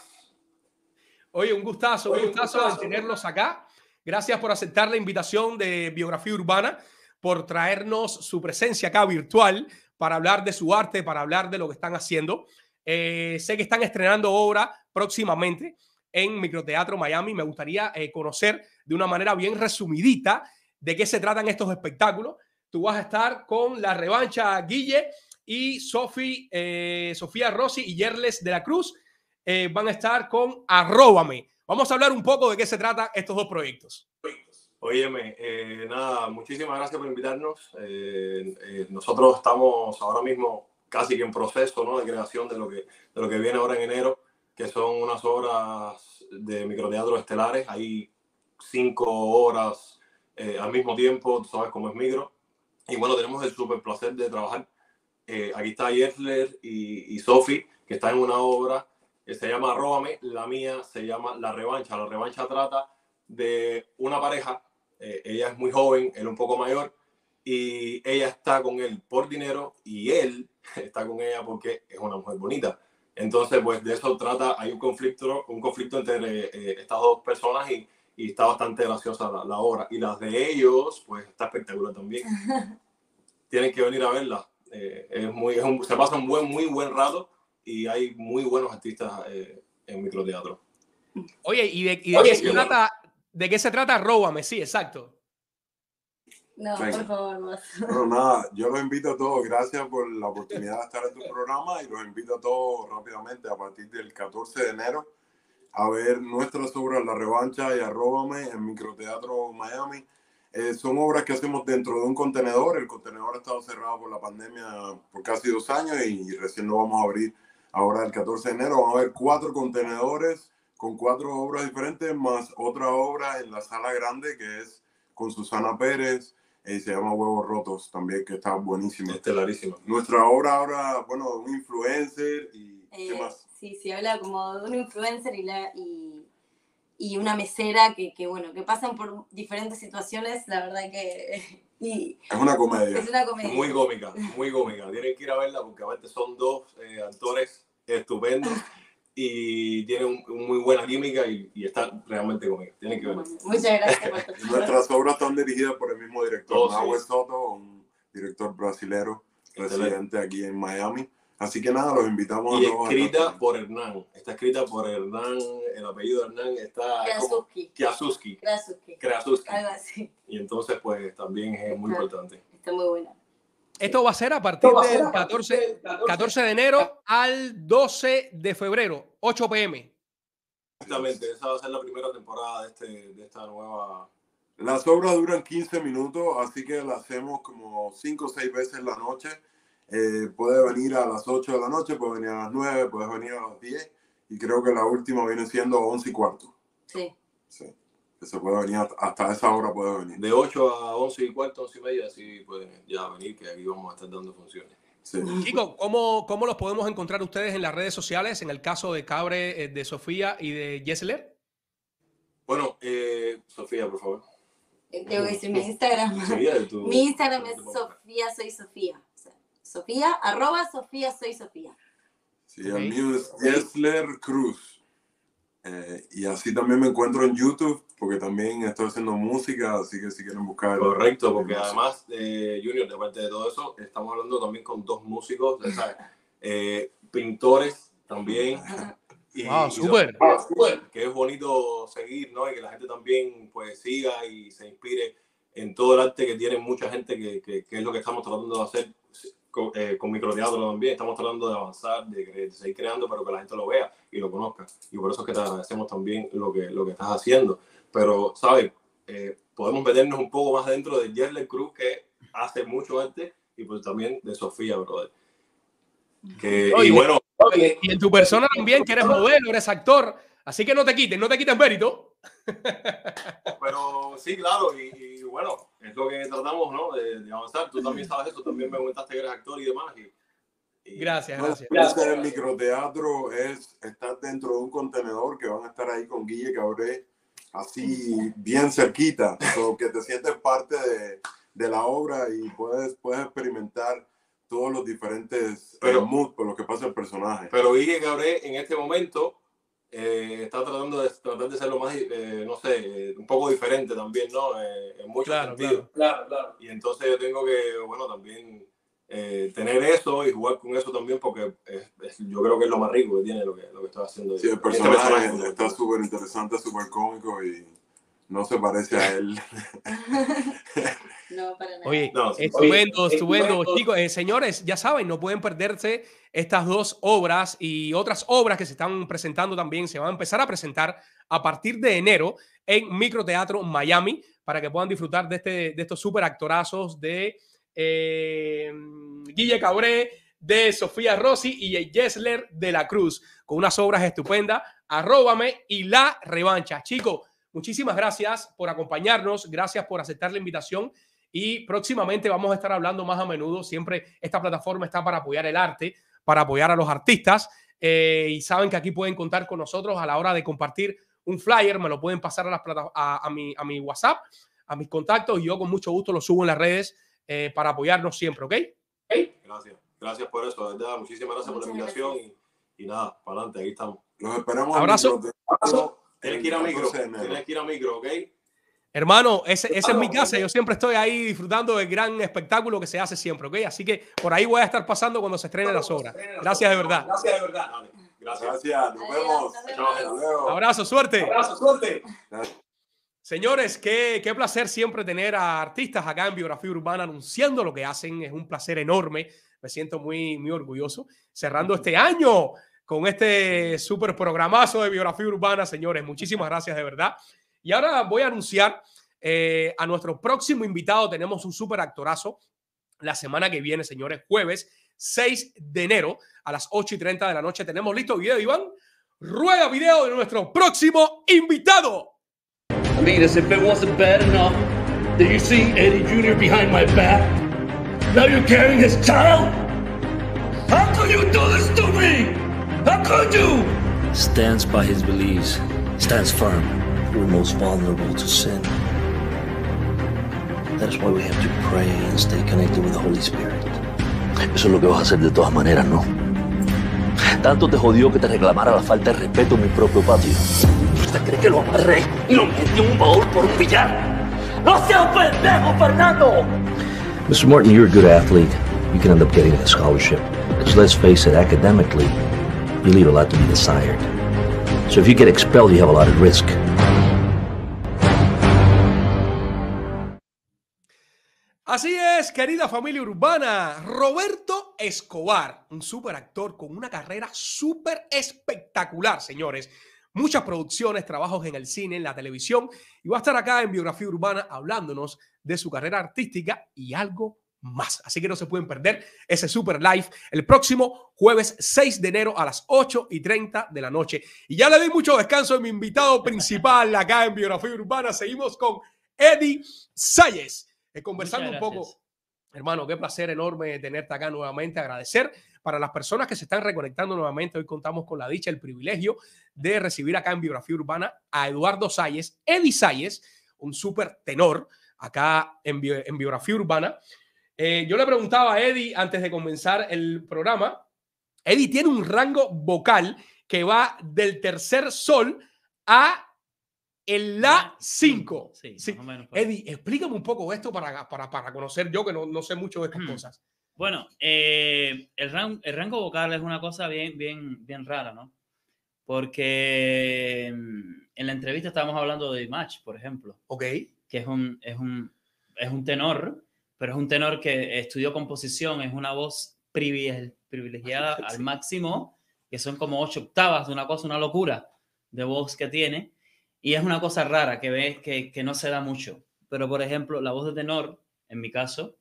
Oye, un gustazo, un gustazo de tenerlos acá. Gracias por aceptar la invitación de Biografía Urbana, por traernos su presencia acá virtual para hablar de su arte, para hablar de lo que están haciendo. Eh, sé que están estrenando obra próximamente en Microteatro Miami. Me gustaría eh, conocer de una manera bien resumidita de qué se tratan estos espectáculos. Tú vas a estar con la revancha Guille y Sofi, eh, Sofía Rossi y Yerles de la Cruz eh, van a estar con Arróbame. Vamos a hablar un poco de qué se trata estos dos proyectos. Óyeme, eh, nada, muchísimas gracias por invitarnos. Eh, eh, nosotros estamos ahora mismo casi que en proceso ¿no? de creación de lo, que, de lo que viene ahora en enero, que son unas obras de microteatro estelares. Hay cinco horas eh, al mismo tiempo, tú sabes cómo es micro. Y bueno, tenemos el súper placer de trabajar. Eh, aquí está Yesler y, y Sophie, que están en una obra que se llama Róbame, la mía se llama La Revancha. La Revancha trata de una pareja, eh, ella es muy joven, él un poco mayor, y ella está con él por dinero y él está con ella porque es una mujer bonita. Entonces, pues de eso trata, hay un conflicto, un conflicto entre eh, estas dos personas y, y está bastante graciosa la, la obra. Y las de ellos, pues está espectacular también. Tienen que venir a verla. Eh, es muy, es un- se pasa un buen, muy buen rato y hay muy buenos artistas eh, en microteatro. Oye, ¿y de, y de Oye, qué se trata? ¿De qué se trata? Róbame, sí, exacto. No, Venga. por favor, más. Bueno, nada, yo los invito a todos, gracias por la oportunidad de estar en tu programa y los invito a todos rápidamente a partir del 14 de enero a ver nuestras obras La Revancha y Arróbame en Microteatro Miami. Eh, son obras que hacemos dentro de un contenedor. El contenedor ha estado cerrado por la pandemia por casi dos años y recién lo vamos a abrir ahora el 14 de enero. Vamos a ver cuatro contenedores con cuatro obras diferentes, más otra obra en la sala grande que es con Susana Pérez, eh, se llama Huevos Rotos también, que está buenísimo. Estelarísimo. Nuestra obra ahora, bueno, un influencer y ¿qué Eh, más? Sí, sí, habla como de un influencer y, la, y, y una mesera que, que, bueno, que pasan por diferentes situaciones, la verdad que... Y Es una comedia. es una comedia. Muy cómica, muy cómica. Tienen que ir a verla porque aparte son dos eh, actores estupendos y tienen un, un muy buena química y, y está realmente cómica. Tienen que verla. Muchas gracias por Nuestras obras están dirigidas por el mismo director, Oh, sí. Soto, un director brasilero residente aquí en Miami. Así que nada, los invitamos Y a todos. a escrita estar- por Hernán. Está escrita por Hernán, el apellido de Hernán está Krasuski. Kiasuski. Krasuski. Krasuski. Algo así. Y entonces pues también es muy Ajá. importante. Está muy buena. Esto va a ser a partir a del a partir 14, del 14 14 de enero al 12 de febrero, 8 pm. Exactamente, esa va a ser la primera temporada de, este, de esta nueva... Las obras duran 15 minutos, así que las hacemos como 5 o 6 veces la noche. Eh, puede venir a las 8 de la noche, puede venir a las 9, puede venir a las 10. Y creo que la última viene siendo 11 y cuarto. Sí. Sí. Que se puede venir hasta- hasta esa hora, puede venir. De 8 a 11 y cuarto, 11 y media, así pueden ya venir, que aquí vamos a estar dando funciones. Sí. Chicos, ¿cómo, ¿cómo los podemos encontrar ustedes en las redes sociales? En el caso de Cabre, eh, de Sofía y de Yesler. Bueno, eh, Sofía, por favor. Eh, Tengo que decir mi Instagram. Sofía, de tu- Mi Instagram es. Sofía Soy Sofía. Sofía, arroba Sofía Soy Sofía. Sí, el mío es Yesler Cruz. Eh, y así también me encuentro en YouTube, porque también estoy haciendo música, así que si quieren buscar. Correcto, porque además, eh, Junior, de parte de todo eso, estamos hablando también con dos músicos, ¿sabes? Eh, pintores también. Y, y súper. Que es bonito seguir, ¿no? Y que la gente también pues siga y se inspire en todo el arte que tiene mucha gente, que, que, que es lo que estamos tratando de hacer con, eh, con microteatro también. Estamos tratando de avanzar, de, de seguir creando, pero que la gente lo vea y lo conozca. Y por eso es que te agradecemos también lo que, lo que estás haciendo. Pero, ¿sabes? Eh, podemos meternos un poco más dentro de Yerle Cruz, que hace mucho arte, y pues también de Sofía, brother. Que, Oye, y bueno, Y en tu persona también, que eres modelo, eres actor. Así que no te quites, no te quites mérito. pero sí, claro, y, y bueno, es lo que tratamos, ¿no? De, de avanzar. Tú también sabes eso, también me comentaste que eres actor y demás. Y, Gracias, No, gracias. ese microteatro es estar dentro de un contenedor que van a estar ahí con Guille Cabré, así bien cerquita, so que te sientes parte de, de la obra y puedes, puedes experimentar todos los diferentes Pero- eh, moods por los que pasa el personaje. Pero Guille Cabré en este momento eh, está tratando de tratar de ser lo más, eh, no sé, eh, un poco diferente también, ¿no? Eh, en muchos Claro, sentidos. Claro, claro. Y entonces yo tengo que, bueno, también eh, tener eso y jugar con eso también porque es- es- yo creo que es lo más rico que tiene lo que, lo que estoy haciendo. Sí, el Este personaje está súper interesante, súper cómico y no se parece a él. No, para nada. Oye, No, sí. estupendo, Oye, estupendo. estupendo. Chicos, eh, señores, ya saben, no pueden perderse estas dos obras y otras obras que se están presentando también. Se van a empezar a presentar a partir de enero en Microteatro Miami para que puedan disfrutar de, este, de estos super actorazos de eh, Guille Cabré, de Sofía Rossi y Jessler de la Cruz, con unas obras estupendas. Arróbame y la revancha. Chicos, muchísimas gracias por acompañarnos, gracias por aceptar la invitación y próximamente vamos a estar hablando más a menudo. Siempre esta plataforma está para apoyar el arte, para apoyar a los artistas eh, y saben que aquí pueden contar con nosotros a la hora de compartir un flyer, me lo pueden pasar a, las plata- a, a mi, a mi WhatsApp, a mis contactos y yo con mucho gusto lo subo en las redes eh, para apoyarnos siempre, ¿ok? Gracias. Gracias por eso, de verdad. Muchísimas gracias por la invitación y, y nada, para adelante, aquí estamos. Los esperamos. Abrazo. Tienes que ir a micro. 14 de enero. Tienes que ir a micro, ¿ok? Hermano, ese, ese es mi casa. Yo siempre estoy ahí disfrutando del gran espectáculo que se hace siempre, ¿ok? Así que por ahí voy a estar pasando cuando se estrenen las obras. Gracias de verdad. Gracias de verdad. Gracias. Gracias, nos vemos. Abrazo, suerte. Abrazo, suerte. Señores, qué, qué placer siempre tener a artistas acá en Biografía Urbana anunciando lo que hacen. Es un placer enorme. Me siento muy, muy orgulloso. Cerrando este año con este súper programazo de Biografía Urbana, señores. Muchísimas gracias de verdad. Y ahora voy a anunciar eh, a nuestro próximo invitado. Tenemos un súper actorazo la semana que viene, señores, jueves 6 de enero a las 8 y 30 de la noche. Tenemos listo video, Iván. Rueda video de nuestro próximo invitado. I mean, as if it wasn't bad enough that you see Eddie Jr. behind my back. Now you're carrying his child? How could you do this to me? How could you? stands by his beliefs, stands firm. We're most vulnerable to sin. That is why we have to pray and stay connected with the Holy Spirit. Eso es lo que vas a hacer de todas maneras, ¿no? Tanto te jodió que te reclamara la falta de respeto en mi propio patio. ¿Usted cree que lo amarré y lo metí en un baúl por un billar? ¡No seas un pendejo, Fernando! Mr. Martin, you're a good athlete. You can end up getting a scholarship. Because let's face it, academically, So if you get expelled, you have a lot at risk. Así es, querida familia urbana, Roberto Escobar, un súper actor con una carrera súper espectacular, señores. Muchas producciones, trabajos en el cine, en la televisión, y va a estar acá en Biografía Urbana hablándonos de su carrera artística y algo más. Así que no se pueden perder ese super live el próximo jueves 6 de enero a las 8 y 30 de la noche. Y ya le doy mucho descanso a mi invitado principal acá en Biografía Urbana. Seguimos con Eddie Salles. Eh, conversando un poco, hermano, qué placer enorme tenerte acá nuevamente. Agradecer para las personas que se están reconectando nuevamente. Hoy contamos con la dicha, el privilegio de recibir acá en Biografía Urbana a Eduardo Salles, Eddie Salles, un súper tenor acá en Biografía Urbana. Eh, yo le preguntaba a Eddie antes de comenzar el programa. Eddie tiene un rango vocal que va del tercer sol a el la 5. Sí, Sí. más o menos ahí. Eddie, explícame un poco esto para, para, para conocer yo que no, no sé mucho de Hmm. estas cosas. Bueno, eh, el, ran- el rango vocal es una cosa bien, bien, bien rara, ¿no? Porque mm, en la entrevista estábamos hablando de Match, por ejemplo. Ok. Que es un, es un, es un tenor, pero es un tenor que estudió composición, es una voz privilegi- privilegiada al máximo, que son como ocho octavas de una cosa, una locura de voz que tiene. Y es una cosa rara que ves que, que no se da mucho. Pero, por ejemplo, la voz de tenor, en mi caso,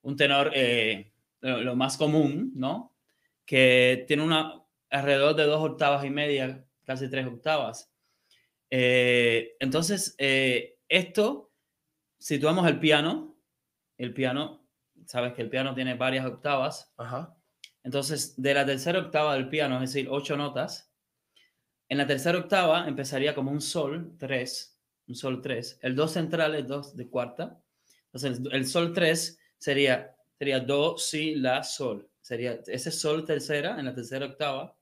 un tenor eh, lo, lo más común, ¿no? Que tiene una alrededor de dos octavas y media, casi tres octavas. Eh, entonces, eh, esto, situamos el piano, el piano, sabes que el piano tiene varias octavas. Ajá. Entonces, de la tercera octava del piano, es decir, ocho notas, en la tercera octava empezaría como un sol 3, un sol 3. El do central es dos de cuarta. Entonces, el, sol 3 sería, sería do, si, la, sol. Sería ese sol tercera en la tercera octava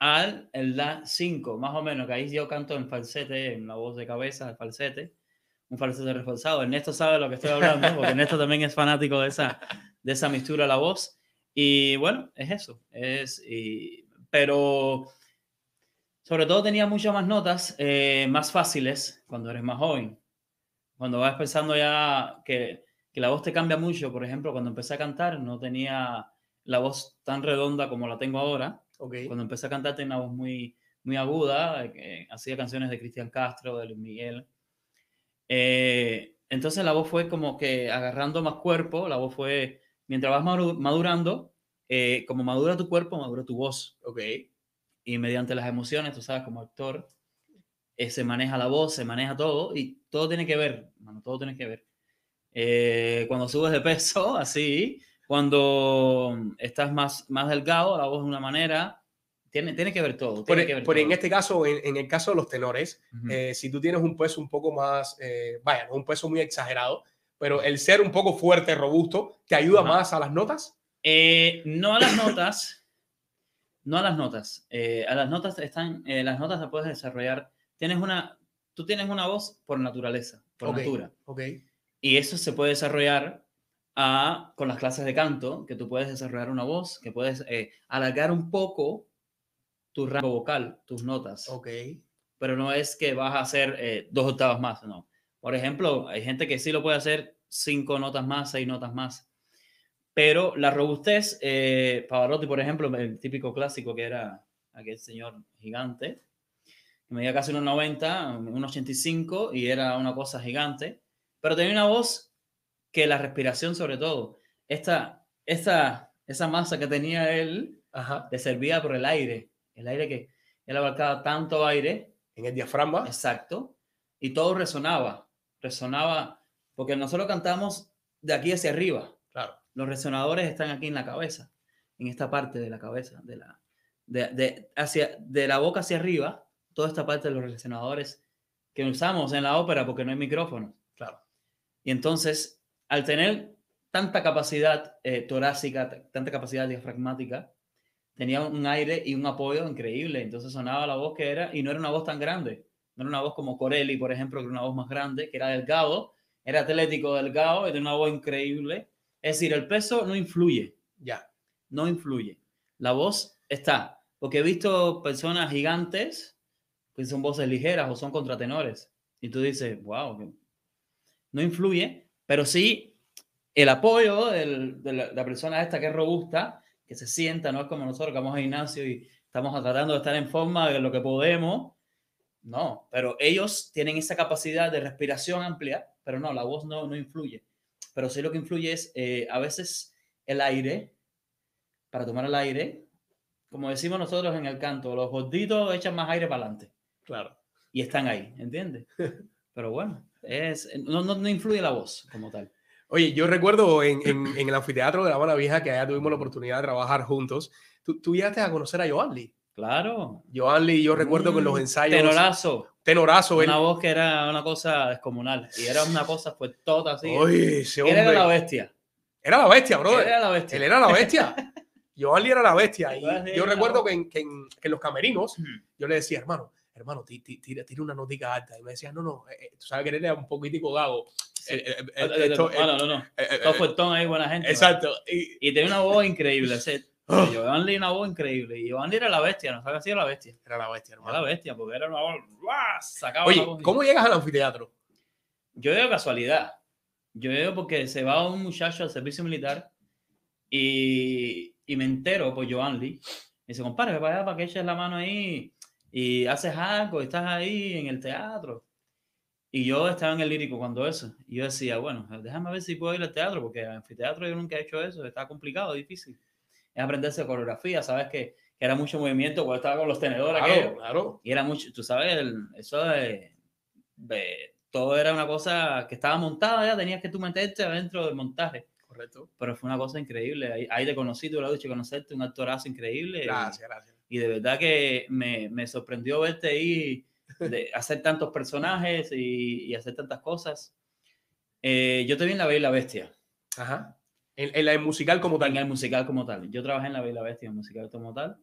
al el la 5, más o menos, que ahí yo canto en falsete, en la voz de cabeza, el falsete, un falsete reforzado. Ernesto sabe de lo que estoy hablando, porque Ernesto también es fanático de esa, de esa mistura de la voz. Y bueno, es eso. Es, y- pero sobre todo tenía muchas más notas, eh, más fáciles cuando eres más joven. Cuando vas pensando ya que, que la voz te cambia mucho, por ejemplo, cuando empecé a cantar no tenía la voz tan redonda como la tengo ahora. Ok. Cuando empecé a cantar tenía una voz muy, muy aguda, eh, hacía canciones de Cristian Castro, de Luis Miguel. Eh, entonces la voz fue como que agarrando más cuerpo, la voz fue, mientras vas madu- madurando, eh, como madura tu cuerpo, madura tu voz. Ok. Y mediante las emociones, tú sabes, como actor, eh, se maneja la voz, se maneja todo y todo tiene que ver, mano, todo tiene que ver. Eh, cuando subes de peso, así, cuando estás más, más delgado, la voz de una manera, tiene, tiene que ver todo. Por, tiene que ver por en todo. este caso, en, en el caso de los tenores, Ujú. eh, si tú tienes un peso un poco más, eh, vaya, no un peso muy exagerado, pero el ser un poco fuerte, robusto, ¿te ayuda Ajá. más a las notas? Eh, no a las notas, no a las notas. eh, a las notas están, eh, las notas las puedes desarrollar. Tienes una, tú tienes una voz por naturaleza, por Ok, natura. Ok. Y eso se puede desarrollar a- con las clases de canto, que tú puedes desarrollar una voz, que puedes eh, alargar un poco tu rango vocal, tus notas. Ok. Pero no es que vas a hacer eh, dos octavas más, no. Por ejemplo, hay gente que sí lo puede hacer cinco notas más, seis notas más. Pero la robustez, eh, Pavarotti, por ejemplo, el típico clásico que era aquel señor gigante, que medía casi unos 90, unos 85 y era una cosa gigante, pero tenía una voz que la respiración sobre todo, esta, esta, esa masa que tenía él, Ajá. le servía por el aire, el aire que él abarcaba tanto aire. En el diafragma. Exacto. Y todo resonaba, resonaba, porque nosotros cantamos de aquí hacia arriba. Claro. Los resonadores están aquí en la cabeza, en esta parte de la cabeza, de la, de, de- hacia, de la boca hacia arriba, toda esta parte de los resonadores que usamos en la ópera porque no hay micrófonos. Claro. Y entonces, al tener tanta capacidad eh, torácica, tanta capacidad diafragmática, tenía un aire y un apoyo increíble. Entonces sonaba la voz que era, y no era una voz tan grande. No era una voz como Corelli, por ejemplo, que era una voz más grande, que era delgado, era atlético, delgado, tenía una voz increíble. Es decir, el peso no influye, Ya. no influye. La voz está, porque he visto personas gigantes que son voces ligeras o son contratenores. Y tú dices, wow, no influye, pero sí el apoyo del- de la, la persona esta que es robusta, que se sienta, no es como nosotros que vamos al gimnasio y estamos tratando de estar en forma de lo que podemos. No, pero ellos tienen esa capacidad de respiración amplia, pero no, la voz no, no influye. Pero sí lo que influye es eh, a veces el aire, para tomar el aire, como decimos nosotros en el canto, los gorditos echan más aire para adelante Claro. y están ahí, ¿entiendes? Pero bueno, es, no, no, no influye la voz como tal. Oye, yo recuerdo en, en- en el anfiteatro de La Habana Vieja que allá tuvimos la oportunidad de trabajar juntos. Tú, tú llegaste a conocer a Joan Lee. Claro. Joan Lee, yo recuerdo que en los Un ensayos. Tenorazo. Tenorazo, él. Una voz que era una cosa descomunal. Y era una cosa, pues, toda así. Oye, ese Él era hombre. la bestia. Era la bestia, brother. Él era la bestia. Él era la bestia. Joan Lee era la bestia. Y yo recuerdo que en, que que en los camerinos yo le decía, hermano, hermano, ti- ti- tira, tira una notica alta. Y me decía, no, no, eh, eh, tú sabes que él era un poquitico gago. Eh, eh, eh, Ah, ah, ah, no, no, no. Todo fuertón ahí, buena gente. Exacto. Y, y tenía una voz increíble. Ese, Joan Lee, una voz increíble. Y Joan Lee era la bestia, ¿no sabes si era la bestia? Era la bestia, Era la bestia, porque era una voz. ¡guau! Sacaba Oye, voz ¿cómo llegas al anfiteatro? Yo veo casualidad. Yo veo porque se va un muchacho al servicio militar y, y me entero por Joan Lee. Me dice, compadre, para allá para que eches la mano ahí y haces algo, estás ahí en el teatro. Y yo estaba en el lírico cuando eso. Y yo decía, bueno, déjame ver si puedo ir al teatro, porque al anfiteatro yo nunca he hecho eso, está complicado, difícil. Es aprenderse coreografía, sabes que, que era mucho movimiento cuando estaba con los tenedores. Claro, aquello. claro. Y era mucho, tú sabes, el- eso de, de- todo era una cosa que estaba montada ya, tenías que tú meterte adentro del montaje. Correcto. Pero fue una cosa increíble. Ahí, ahí te conocí, tú lo has dicho, conocerte, un actorazo increíble. Gracias, gracias. Y de verdad que me, me sorprendió verte ahí, de hacer tantos personajes y, y hacer tantas cosas. Eh, yo te vi en La Bella y la Bestia. Ajá. En, en la musical como tal. En el musical como tal. Yo trabajé en La Bella y la Bestia, en el musical como tal.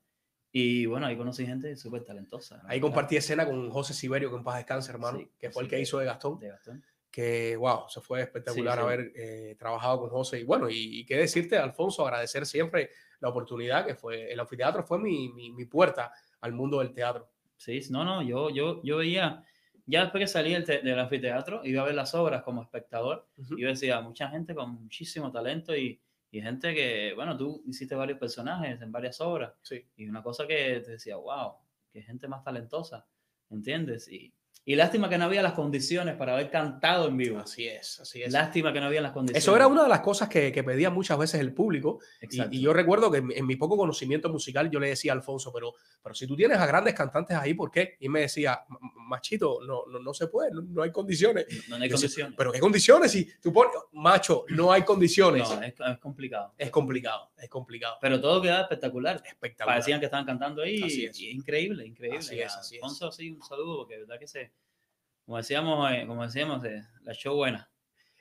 Y bueno, ahí conocí gente súper talentosa. Ahí compartí escena con José Siberio, que en paz descanse, hermano, Sí, que fue el sí. que hizo de Gastón. De Gastón. Que, wow, se fue espectacular sí. haber eh, trabajado con José. Y bueno, y, y qué decirte, Alfonso, agradecer siempre la oportunidad que fue. El anfiteatro fue mi, mi, mi puerta al mundo del teatro. Sí, no, no, yo, yo, yo veía, ya después que salí del, del anfiteatro, iba a ver las obras como espectador, Ujú. y yo decía, mucha gente con muchísimo talento y, y gente que, bueno, tú hiciste varios personajes en varias obras, Sí. y una cosa que te decía, wow, qué gente más talentosa, ¿entiendes? Y, Y lástima que no había las condiciones para haber cantado en vivo. Así es, así es. Lástima que no había las condiciones. Eso era una de las cosas que, que pedía muchas veces el público. Y, Exacto. y yo recuerdo que en, en mi poco conocimiento musical yo le decía a Alfonso, pero, pero si tú tienes a grandes cantantes ahí, ¿por qué? Y me decía, "M- machito, no, no, no se puede, no, no hay condiciones. No, no hay Yo decía, condiciones. pero ¿qué condiciones? Si tú pones, macho, no hay condiciones. No, es, es complicado. Es complicado, es complicado. Pero todo quedaba espectacular. Espectacular. Parecían que estaban cantando ahí. Así y- es. y increíble, increíble. Así es, así es. Alfonso, sí, un saludo, porque de verdad que se, como decíamos, eh, como decíamos, eh, la show buena.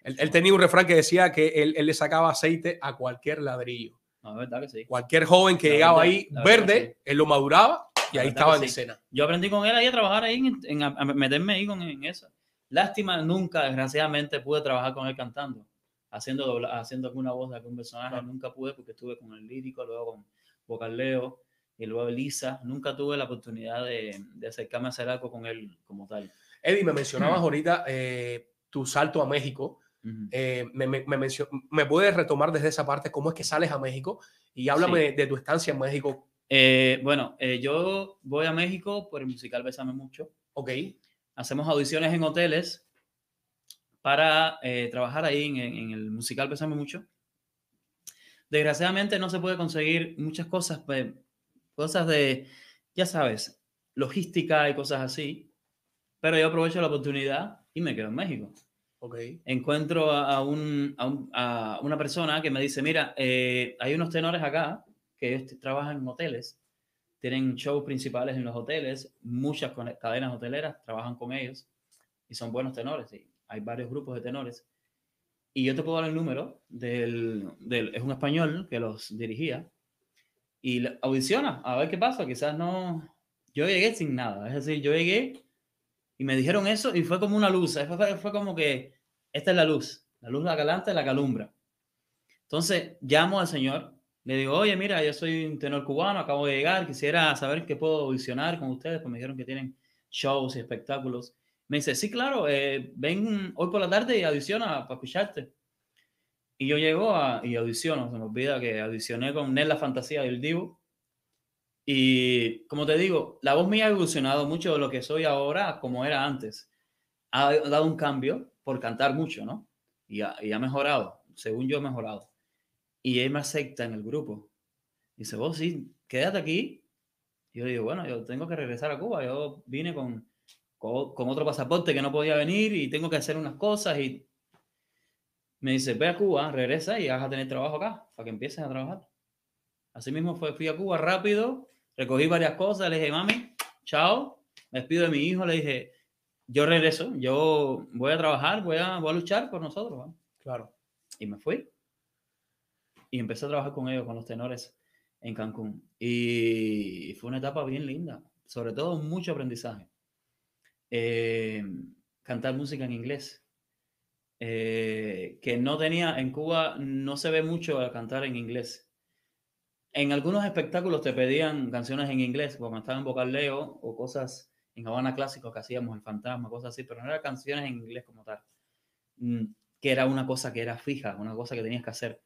Él, él tenía un refrán que decía que él, él le sacaba aceite a cualquier ladrillo. No, es verdad que sí. Cualquier joven que La llegaba verdad- ahí verde, él lo maduraba y La ahí estaba en sí. escena. Yo aprendí con él ahí a trabajar ahí, en, en- a, a meterme ahí con, en eso. Lástima, nunca, desgraciadamente, pude trabajar con él cantando, haciendo, dobla- haciendo alguna voz de algún personaje. Nunca pude porque estuve con el lírico, luego con Vocaleo y luego Elisa. Nunca tuve la oportunidad de, de acercarme a hacer algo con él como tal. Eddie, me mencionabas ahorita eh, tu salto a México. Eh, me, me, me, mencio- ¿me puedes retomar desde esa parte cómo es que sales a México? Y háblame de tu estancia en México. Eh, bueno, yo voy a México por el musical Bésame Mucho. Ok. Hacemos audiciones en hoteles para trabajar ahí en, en el musical Bésame Mucho. Desgraciadamente no se puede conseguir muchas cosas, pues, cosas de, ya sabes, logística y cosas así. Pero yo aprovecho la oportunidad y me quedo en México. Ok. Encuentro a, a un- a un- a una persona que me dice, mira, eh, hay unos tenores acá que ellos trabajan en hoteles, tienen shows principales en los hoteles, muchas cadenas hoteleras trabajan con ellos y son buenos tenores. Y hay varios grupos de tenores. Y yo te puedo dar el número del, del- es un español que los dirigía y audiciona a ver qué pasa. Quizás no, yo llegué sin nada. Es decir, yo llegué y me dijeron eso y fue como una luz. Fue, fue- como que esta es la luz, la luz la galante, la calumbra. Entonces llamo al señor, le digo, oye, mira, yo soy un tenor cubano, acabo de llegar, quisiera saber qué puedo audicionar con ustedes, pues me dijeron que tienen shows y espectáculos. Me dice, sí, claro, eh, ven hoy por la tarde y audiciona para escucharte. Y yo llego a, y audiciono, se me olvida que audicioné con Nel La Fantasía del Divo. Y como te digo, la voz mía ha evolucionado mucho de lo que soy ahora como era antes. Ha dado un cambio por cantar mucho, ¿no? Y ha, y ha mejorado, según yo he mejorado. Y él me acepta en el grupo. Dice, vos sí, quédate aquí. Y yo digo, bueno, yo tengo que regresar a Cuba. Yo vine con, con, con otro pasaporte que no podía venir y tengo que hacer unas cosas. Y me dice, ve a Cuba, regresa y vas a tener trabajo acá, para que empieces a trabajar. Así mismo fui a Cuba rápido, recogí varias cosas, le dije, mami, chao, me despido de mi hijo, le dije, yo regreso, yo voy a trabajar, voy a, voy a luchar por nosotros. ¿va?". Claro. Y me fui. Y empecé a trabajar con ellos, con los tenores en Cancún. Y fue una etapa bien linda, sobre todo mucho aprendizaje. Eh, cantar música en inglés. eh, que no tenía en Cuba, no se ve mucho a cantar en inglés. En algunos espectáculos te pedían canciones en inglés, cuando estaba en Vocal Leo o cosas en Habana Clásico que hacíamos, El Fantasma, cosas así, pero no eran canciones en inglés como tal. Mm, Que era una cosa que era fija, una cosa que tenías que hacer.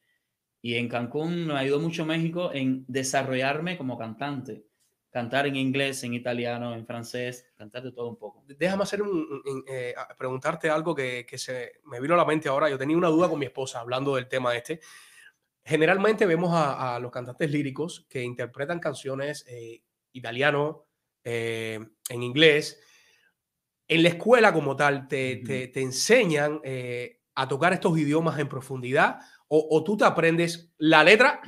Y en Cancún me ayudó mucho México en desarrollarme como cantante. Cantar en inglés, en italiano, en francés, cantar de todo un poco. Déjame hacer un, eh, preguntarte algo que, que se me vino a la mente ahora. Yo tenía una duda con mi esposa hablando del tema este. Generalmente vemos a, a los cantantes líricos que interpretan canciones eh, italiano, eh, en inglés. En la escuela como tal, ¿te, te- te enseñan eh, a tocar estos idiomas en profundidad o, o tú te aprendes la letra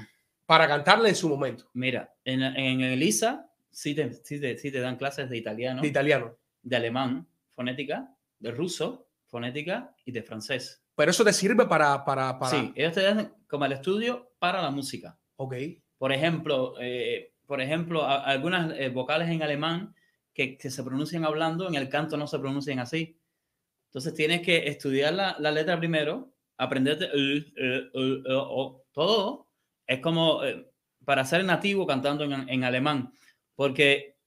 para cantarla en su momento? Mira, en, en Elisa sí te, sí, te, sí te dan clases de italiano, De italiano. de alemán, fonética, de ruso, fonética y de francés. Pero eso te sirve para... para, para... Sí, ellos te dan como el estudio para la música. Ok. Por ejemplo, eh, por ejemplo, a- algunas eh, vocales en alemán que, que se pronuncian hablando, en el canto no se pronuncian así. Entonces tienes que estudiar la, la letra primero, aprenderte el, el, o, todo. Es como eh, para ser nativo cantando en, en alemán. Porque,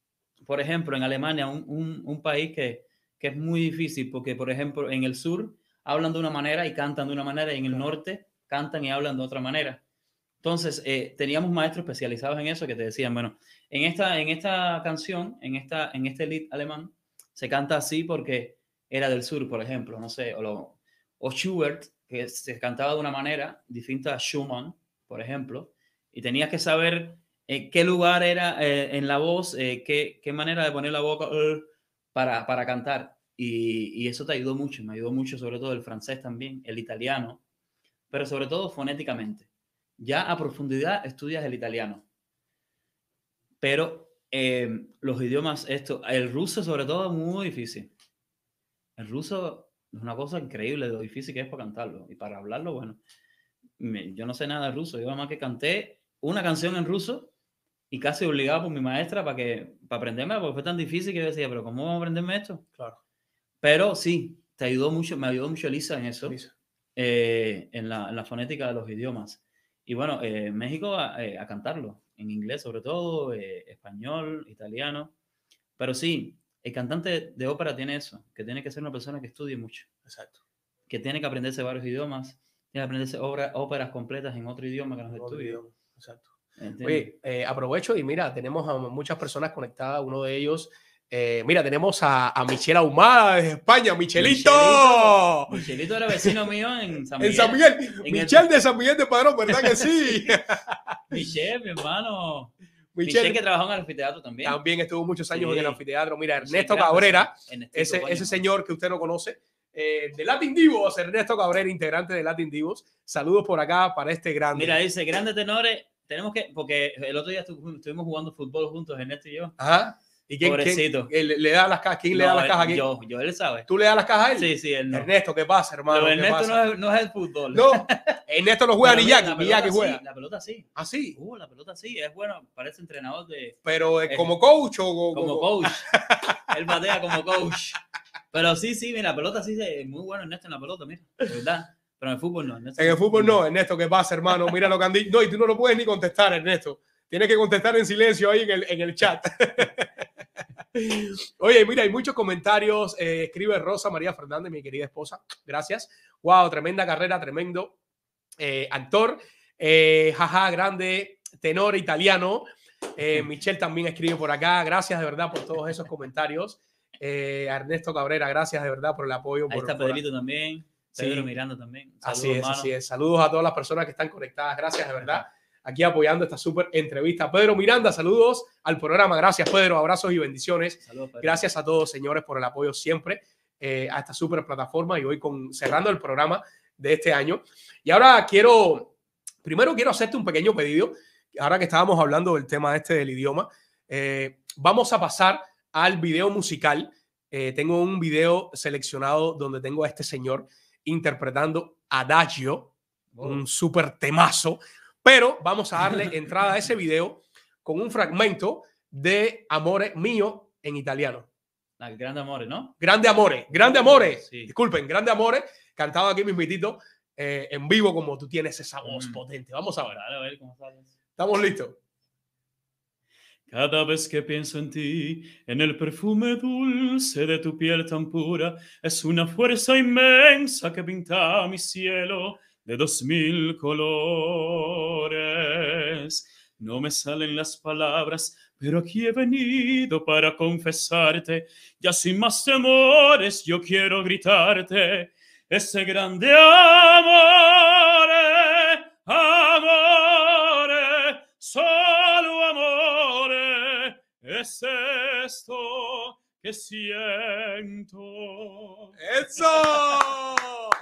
por ejemplo, en Alemania, un, un- un país que, que es muy difícil, porque, por ejemplo, en el sur hablan de una manera y cantan de una manera, y en el norte cantan y hablan de otra manera. Entonces, eh, teníamos maestros especializados en eso que te decían, bueno, en esta, en esta canción, en, esta, en este lead alemán, se canta así porque era del sur, por ejemplo, no sé, o, lo- o Schubert, que se cantaba de una manera distinta a Schumann, por ejemplo, y tenías que saber en qué lugar era eh, en la voz, eh, qué, qué manera de poner la boca eh, para, para cantar. Y, y eso te ayudó mucho, me ayudó mucho sobre todo el francés también, el italiano, pero sobre todo fonéticamente. Ya a profundidad estudias el italiano, pero eh, los idiomas, esto, el ruso sobre todo es muy difícil. El ruso es una cosa increíble lo difícil que es para cantarlo y para hablarlo, bueno, me- yo no sé nada de ruso, yo nada más que canté una canción en ruso y casi obligado por mi maestra para que para aprenderme, porque fue tan difícil que yo decía, pero ¿cómo vamos a aprenderme esto? Claro. Pero sí, te ayudó mucho, me ayudó mucho Lisa en eso, eh, en, la, en la fonética de los idiomas. Y bueno, eh, México a, eh, a cantarlo, en inglés sobre todo, eh, español, italiano. Pero sí, el cantante de ópera tiene eso, que tiene que ser una persona que estudie mucho. Exacto. Que tiene que aprenderse varios idiomas, tiene que aprenderse obra- óperas completas en otro idioma que no es idioma, Exacto. ¿Entiendes? Oye, eh, aprovecho y mira, tenemos a muchas personas conectadas. Uno de ellos, eh, mira, tenemos a, a Michelle Ahumada desde España. ¡Michelito! Michelito era vecino mío en San En Miguel. San Miguel. En el- Michelle de San Miguel de Padrón, ¿verdad que sí? Michelle, mi hermano. Michelle- Michelle, que trabajó en el anfiteatro también. También estuvo muchos años en el Sí. anfiteatro. Mira, Ernesto Cabrera, ese, ese señor que usted no conoce, eh, de Latin Divos, Ernesto Cabrera, integrante de Latin Divos. Saludos por acá para este grande. Mira, dice, grandes tenores, tenemos que, porque el otro día estu- estuvimos jugando fútbol juntos, Ernesto y yo. Ajá. ¿Y quién, quién- él le, da las cajas? ¿Quién le da las cajas aquí? Yo, yo, él sabe. ¿Tú le das las cajas a él? Sí, sí, él no. Ernesto, ¿qué pasa, hermano? Pero ¿Qué Ernesto pasa? no es, no es el fútbol. No, Ernesto no juega ni Jackie, la ni pelota Jackie sí, juega. La pelota sí. ¿Ah, sí? Uh, la pelota sí, es bueno, parece entrenador de... Pero eh, Eh, como coach o Como coach. Él batea como coach. Pero sí, sí, mira, la pelota sí es muy bueno Ernesto en la pelota, mira, de verdad. Pero en el fútbol no. Ernesto En el fútbol no, Ernesto, ¿qué pasa, hermano? Mira lo que han dicho. No, y tú no lo puedes ni contestar, Ernesto. Tienes que contestar en silencio ahí en el, en el chat. Oye, mira, hay muchos comentarios. Eh, escribe Rosa María Fernández, mi querida esposa. Gracias. Wow, tremenda carrera, tremendo eh, actor. Eh, jaja, grande tenor italiano. Michelle también escribe por acá. Gracias de verdad por todos esos comentarios. Ernesto Cabrera, gracias de verdad por el apoyo. Ahí por- está por- Pedrito también. Sí. Pedro Miranda también. Así es, hermano. así es. Saludos a todas las personas que están conectadas. Gracias, de verdad. Aquí apoyando esta súper entrevista. Pedro Miranda, saludos al programa. Gracias, Pedro. Abrazos y bendiciones. Saludos. Gracias a todos, señores, por el apoyo siempre eh, a esta súper plataforma y hoy con, cerrando el programa de este año. Y ahora quiero, primero quiero hacerte un pequeño pedido. Ahora que estábamos hablando del tema este del idioma, eh, vamos a pasar al video musical. Eh, tengo un video seleccionado donde tengo a este señor interpretando Adagio, un súper temazo, pero vamos a darle entrada a ese video con un fragmento de Amore Mío en italiano. Ah, Grande Amore, ¿no? Grande Amore, Grande Amore, Sí. disculpen, Grande Amore, cantado aquí mismitito eh, en vivo como tú tienes esa voz Mm. potente. Vamos a ver, Dale, a ver cómo sale. estamos listos. Cada vez que pienso en ti, en el perfume dulce de tu piel tan pura, es una fuerza inmensa que pinta mi cielo de dos mil colores. No me salen las palabras, pero aquí he venido para confesarte, ya sin más temores yo quiero gritarte, ese grande amore, amore, solo amore, es esto que siento. ¡Eso!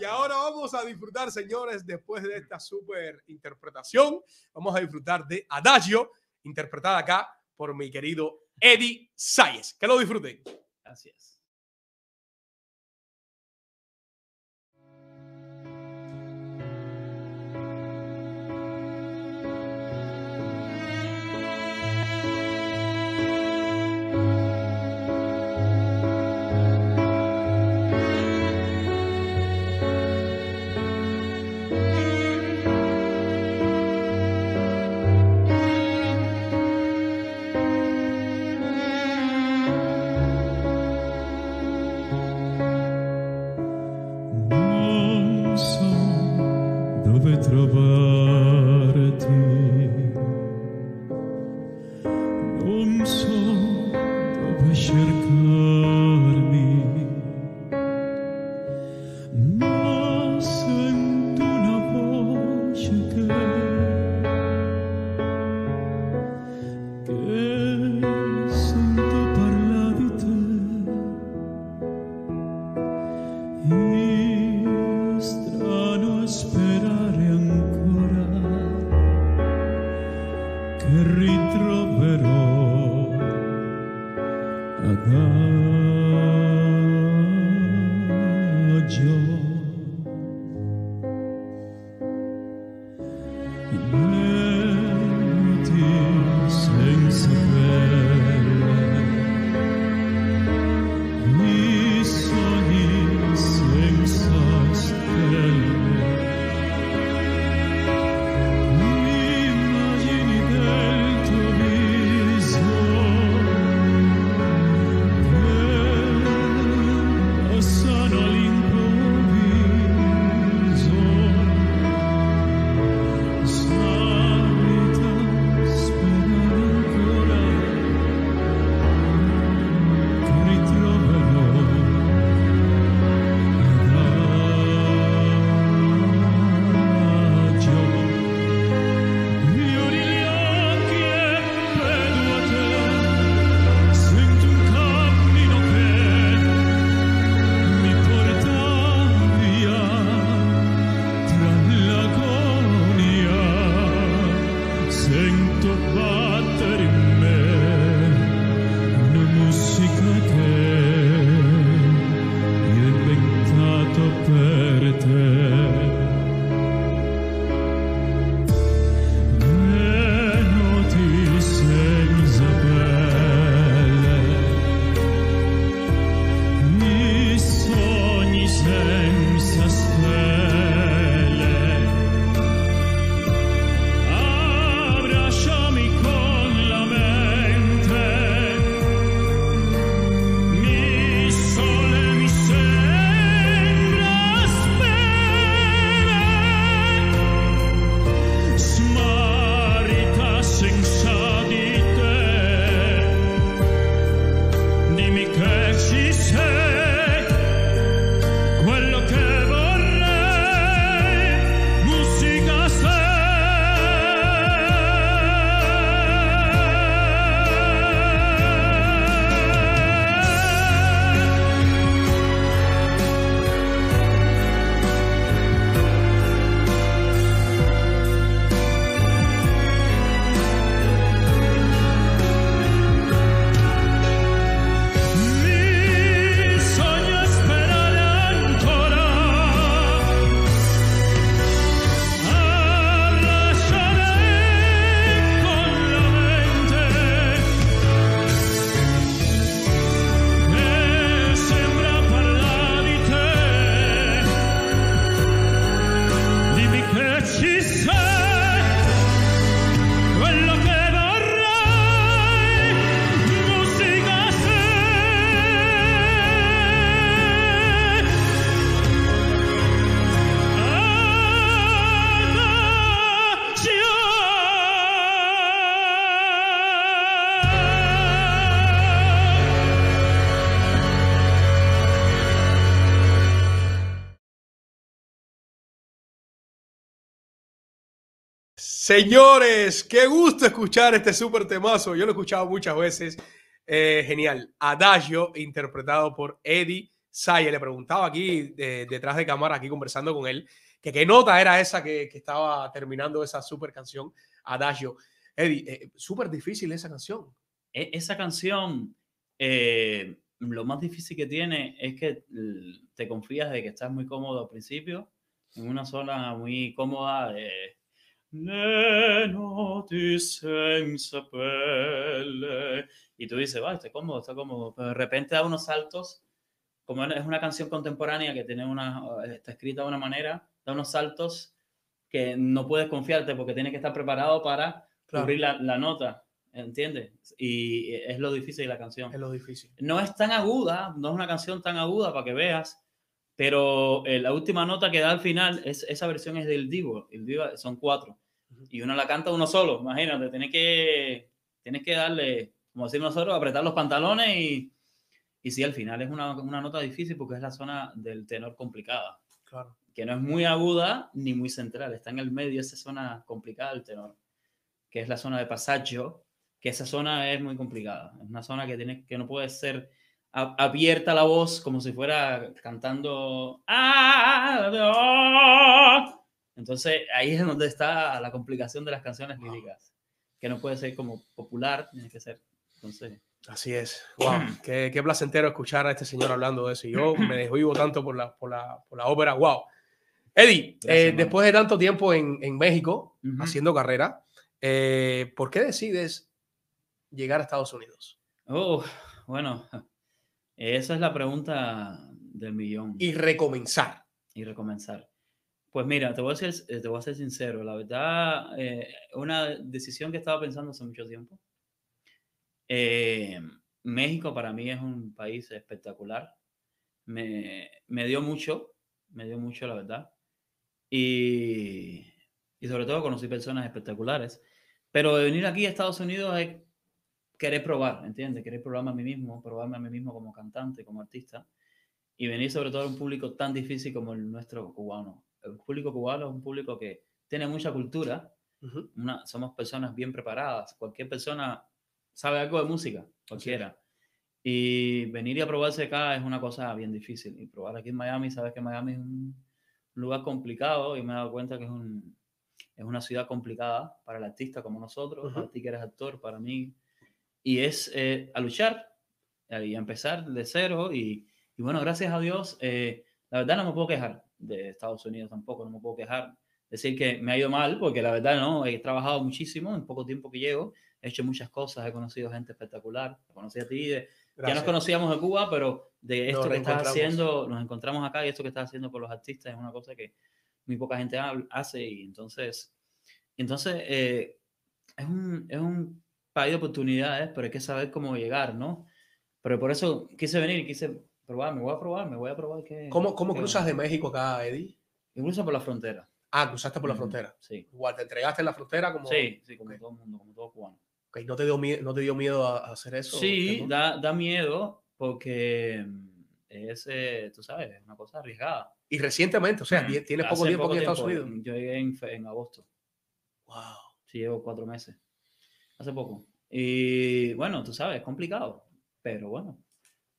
Y ahora vamos a disfrutar, señores, después de esta súper interpretación, vamos a disfrutar de Adagio, interpretada acá por mi querido Eddie Sayes. Que lo disfruten. Gracias. Señores, qué gusto escuchar este súper temazo. Yo lo he escuchado muchas veces. Eh, genial. Adagio, interpretado por Eddie Sayer. Le preguntaba aquí, de- detrás de cámara, aquí conversando con él, que qué nota era esa que, estaba terminando esa súper canción, Adagio. Eddie, eh, súper difícil esa canción. E- Esa canción, eh, lo más difícil que tiene es que te confías de que estás muy cómodo al principio, en una zona muy cómoda de... Y tú dices, va, estoy cómodo, está cómodo. Pero de repente da unos saltos, como es una canción contemporánea que tiene una, está escrita de una manera, da unos saltos que no puedes confiarte porque tienes que estar preparado para Claro. cubrir la, la nota, ¿entiendes? Y es lo difícil de la canción. Es lo difícil. No es tan aguda, no es una canción tan aguda para que veas, pero eh, la última nota que da al final, es, esa versión es del Divo, el Divo son cuatro, y uno la canta uno solo, imagínate, tienes que, tienes que darle, como decimos nosotros, apretar los pantalones y, y sí, al final es una, una nota difícil porque es la zona del tenor complicada, Claro. que no es muy aguda ni muy central, está en el medio esa zona complicada del tenor, que es la zona de pasaggio, que esa zona es muy complicada, es una zona que, tiene, que no puede ser abierta la voz como si fuera cantando. Entonces ahí es donde está la complicación de las canciones líricas, que no puede ser como popular, tiene que ser Entonces, Así es. Wow, qué, qué placentero escuchar a este señor hablando de eso. Yo me desvivo tanto por la, por la, por la ópera. Wow. Eddie, Gracias, eh, después de tanto tiempo en, en México Ujú. haciendo carrera, eh, ¿por qué decides llegar a Estados Unidos? oh, bueno, esa es la pregunta del millón. Y recomenzar. y recomenzar. Pues mira, te voy a ser, eh, te voy a ser sincero, la verdad, eh, una decisión que estaba pensando hace mucho tiempo. Eh, México para mí es un país espectacular. Me, me dio mucho, me dio mucho, la verdad. Y, y sobre todo conocí personas espectaculares. Pero de venir aquí a Estados Unidos es querer probar, ¿entiendes? Querer probarme a mí mismo, probarme a mí mismo como cantante, como artista y venir sobre todo a un público tan difícil como el nuestro cubano. El público cubano es un público que tiene mucha cultura, Ujú. una, somos personas bien preparadas, cualquier persona sabe algo de música, cualquiera. Y venir y a probarse acá es una cosa bien difícil. Y probar aquí en Miami, sabes que Miami es un lugar complicado y me he dado cuenta que es, un, es una ciudad complicada para el artista como nosotros, Ujú. para ti que eres actor, para mí. Y es eh, a luchar eh, y a empezar de cero. Y, y bueno, gracias a Dios, eh, la verdad no me puedo quejar de Estados Unidos tampoco, no me puedo quejar. Decir que me ha ido mal, porque la verdad no, he trabajado muchísimo en poco tiempo que llego, he hecho muchas cosas, he conocido gente espectacular, conocí a ti, de- ya nos conocíamos de Cuba, pero de esto Nos que estás haciendo, nos encontramos acá y esto que estás haciendo por los artistas es una cosa que muy poca gente hace y entonces, entonces eh, es, un, es un de oportunidades, pero hay que saber cómo llegar, ¿no? Pero por eso quise venir quise probar, me voy a probar, me voy a probar que... ¿Cómo, cómo que- cruzas de México acá, Eddie? Yo cruzo por la frontera. Ah, cruzaste por la frontera. Sí. Igual, te entregaste en la frontera como... Sí, sí, como Ok. todo el mundo, como todo cubano. Ok, ¿No te dio no te dio miedo a, hacer eso? Sí, da, da miedo porque mm, es, eh, tú sabes, es una cosa arriesgada. Y recientemente, o sea, ti- tienes poco Hace tiempo aquí en Estados Unidos. Yo llegué en, en agosto. Wow. Sí, llevo cuatro meses. Hace poco. Y bueno, tú sabes, es complicado. Pero bueno,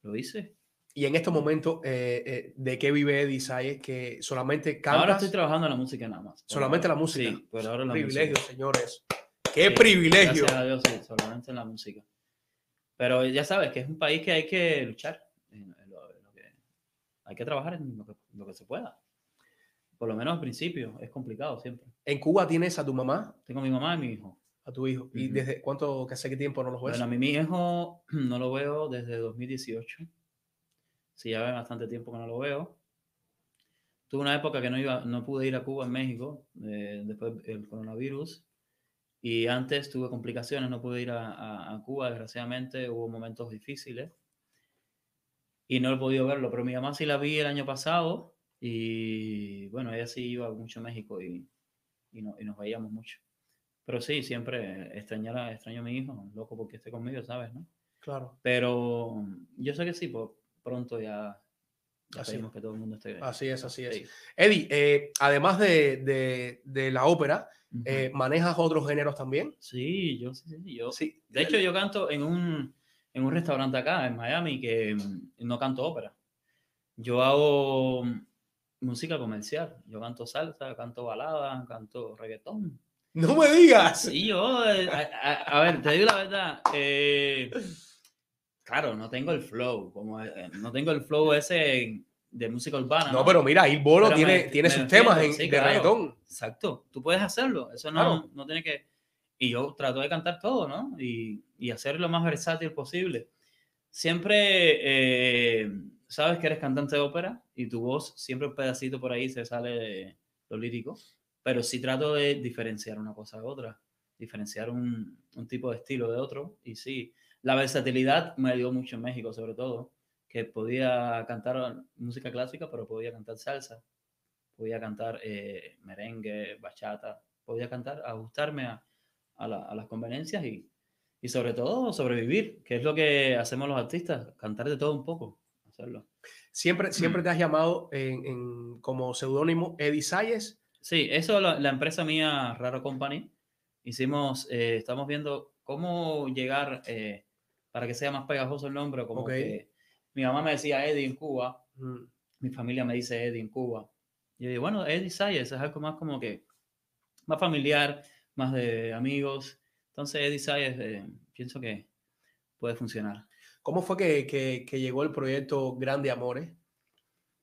lo hice. Y en estos momentos, eh, eh, ¿de qué vive Eddie Sayes? Que solamente cantas. Ahora estoy trabajando en la música nada más. Solamente ahora. la música. Sí, por ahora la privilegio, música. señores. ¡Qué Sí, privilegio! Gracias a Dios, sí, solamente en la música. Pero ya sabes que es un país que hay que luchar. en- en lo- en lo que- hay que trabajar en lo que, lo que se pueda. Por lo menos al principio, es complicado siempre. En Cuba tienes a tu mamá, Tengo a mi mamá y mi hijo. A tu hijo. ¿Y Ujú. desde cuánto, hace qué tiempo no los ves? Bueno, a mí mi hijo no lo veo desde 2018. Sí, ya ve bastante tiempo que no lo veo. Tuve una época que no, iba, no pude ir a Cuba en México, eh, después del coronavirus. Y antes tuve complicaciones, no pude ir a, a- a Cuba, desgraciadamente. Hubo momentos difíciles. Y no he podido verlo, pero mi mamá sí la vi el año pasado. Y bueno, ella sí iba mucho a México y, y, no- y nos veíamos mucho. Pero sí, siempre extrañar a- extraño a mi hijo, loco porque esté conmigo, ¿sabes? ¿no? Claro. Pero yo sé que sí, pues pronto ya, ya Así. que todo el mundo esté. Así es, así es. Sí. Eddie, eh, además de, de- de la ópera, Ujú. eh, ¿manejas otros géneros también? Sí, yo sí, sí, yo. Sí. De hecho, yo canto en un, en un restaurante acá, en Miami, que mm, no canto ópera. Yo hago mm, música comercial. Yo canto salsa, canto balada, canto reggaetón. ¡No me digas! Sí, yo, eh, a, ver, te digo la verdad. eh, claro, no tengo el flow, como eh, no tengo el flow ese de música urbana. No, pero mira, Il Bolo Pero tiene, me- tiene me sus defiendo, temas en, sí, de claro. reggaetón. Exacto, tú puedes hacerlo, eso no, Claro. no tiene que... Y yo trato de cantar todo, ¿no? Y, y hacer lo más versátil posible. Siempre sabes que eres cantante de ópera y tu voz, siempre un pedacito por ahí se sale de lo lírico, pero sí trato de diferenciar una cosa de otra, diferenciar un, un tipo de estilo de otro. Y sí, la versatilidad me ayudó mucho en México, sobre todo, que podía cantar música clásica, pero podía cantar salsa, podía cantar eh, merengue, bachata, podía cantar, ajustarme a, a, la- a las conveniencias y, y sobre todo sobrevivir, que es lo que hacemos los artistas, cantar de todo un poco, hacerlo. Siempre, siempre te has llamado en, como seudónimo Eddie Sayes. Sí, eso la, la empresa mía, Raro Company, hicimos, eh, estamos viendo cómo llegar eh, para que sea más pegajoso el nombre, como que mi mamá me decía Eddie en Cuba, Mm. mi familia me dice Eddie en Cuba. Y yo digo, bueno, Eddie Sayers es algo más como que, más familiar, más de amigos. Entonces Eddie Sayers, eh, pienso que puede funcionar. ¿Cómo fue que, que- que llegó el proyecto Grande Amores?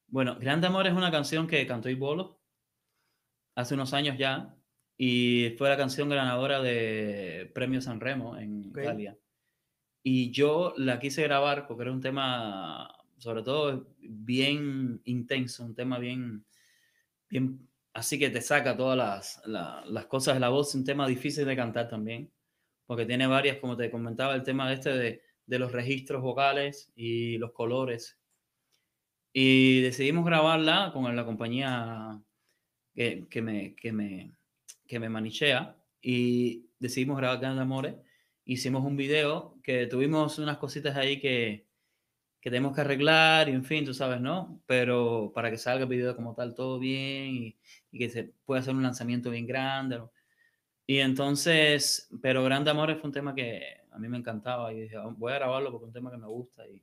Bueno, Grande Amor es una canción que cantó Ibolo hace unos años ya y fue la canción ganadora de Premio San Remo en. Italia. Y yo la quise grabar porque era un tema, sobre todo, bien intenso, un tema bien, bien así que te saca todas las, la- las cosas de la voz, un tema difícil de cantar también, porque tiene varias, como te comentaba, el tema este de, de los registros vocales y los colores. Y decidimos grabarla con la compañía que, que me, que, me, que me manichea y decidimos grabar Grandes Amores. Hicimos un video que tuvimos unas cositas ahí que, que tenemos que arreglar y en fin, tú sabes, ¿no? Pero para que salga el video como tal todo bien y, y que se pueda hacer un lanzamiento bien grande. ¿no? Y entonces, pero Grande Amores fue un tema que a mí me encantaba y dije, "Ah, voy a grabarlo porque es un tema que me gusta. Y,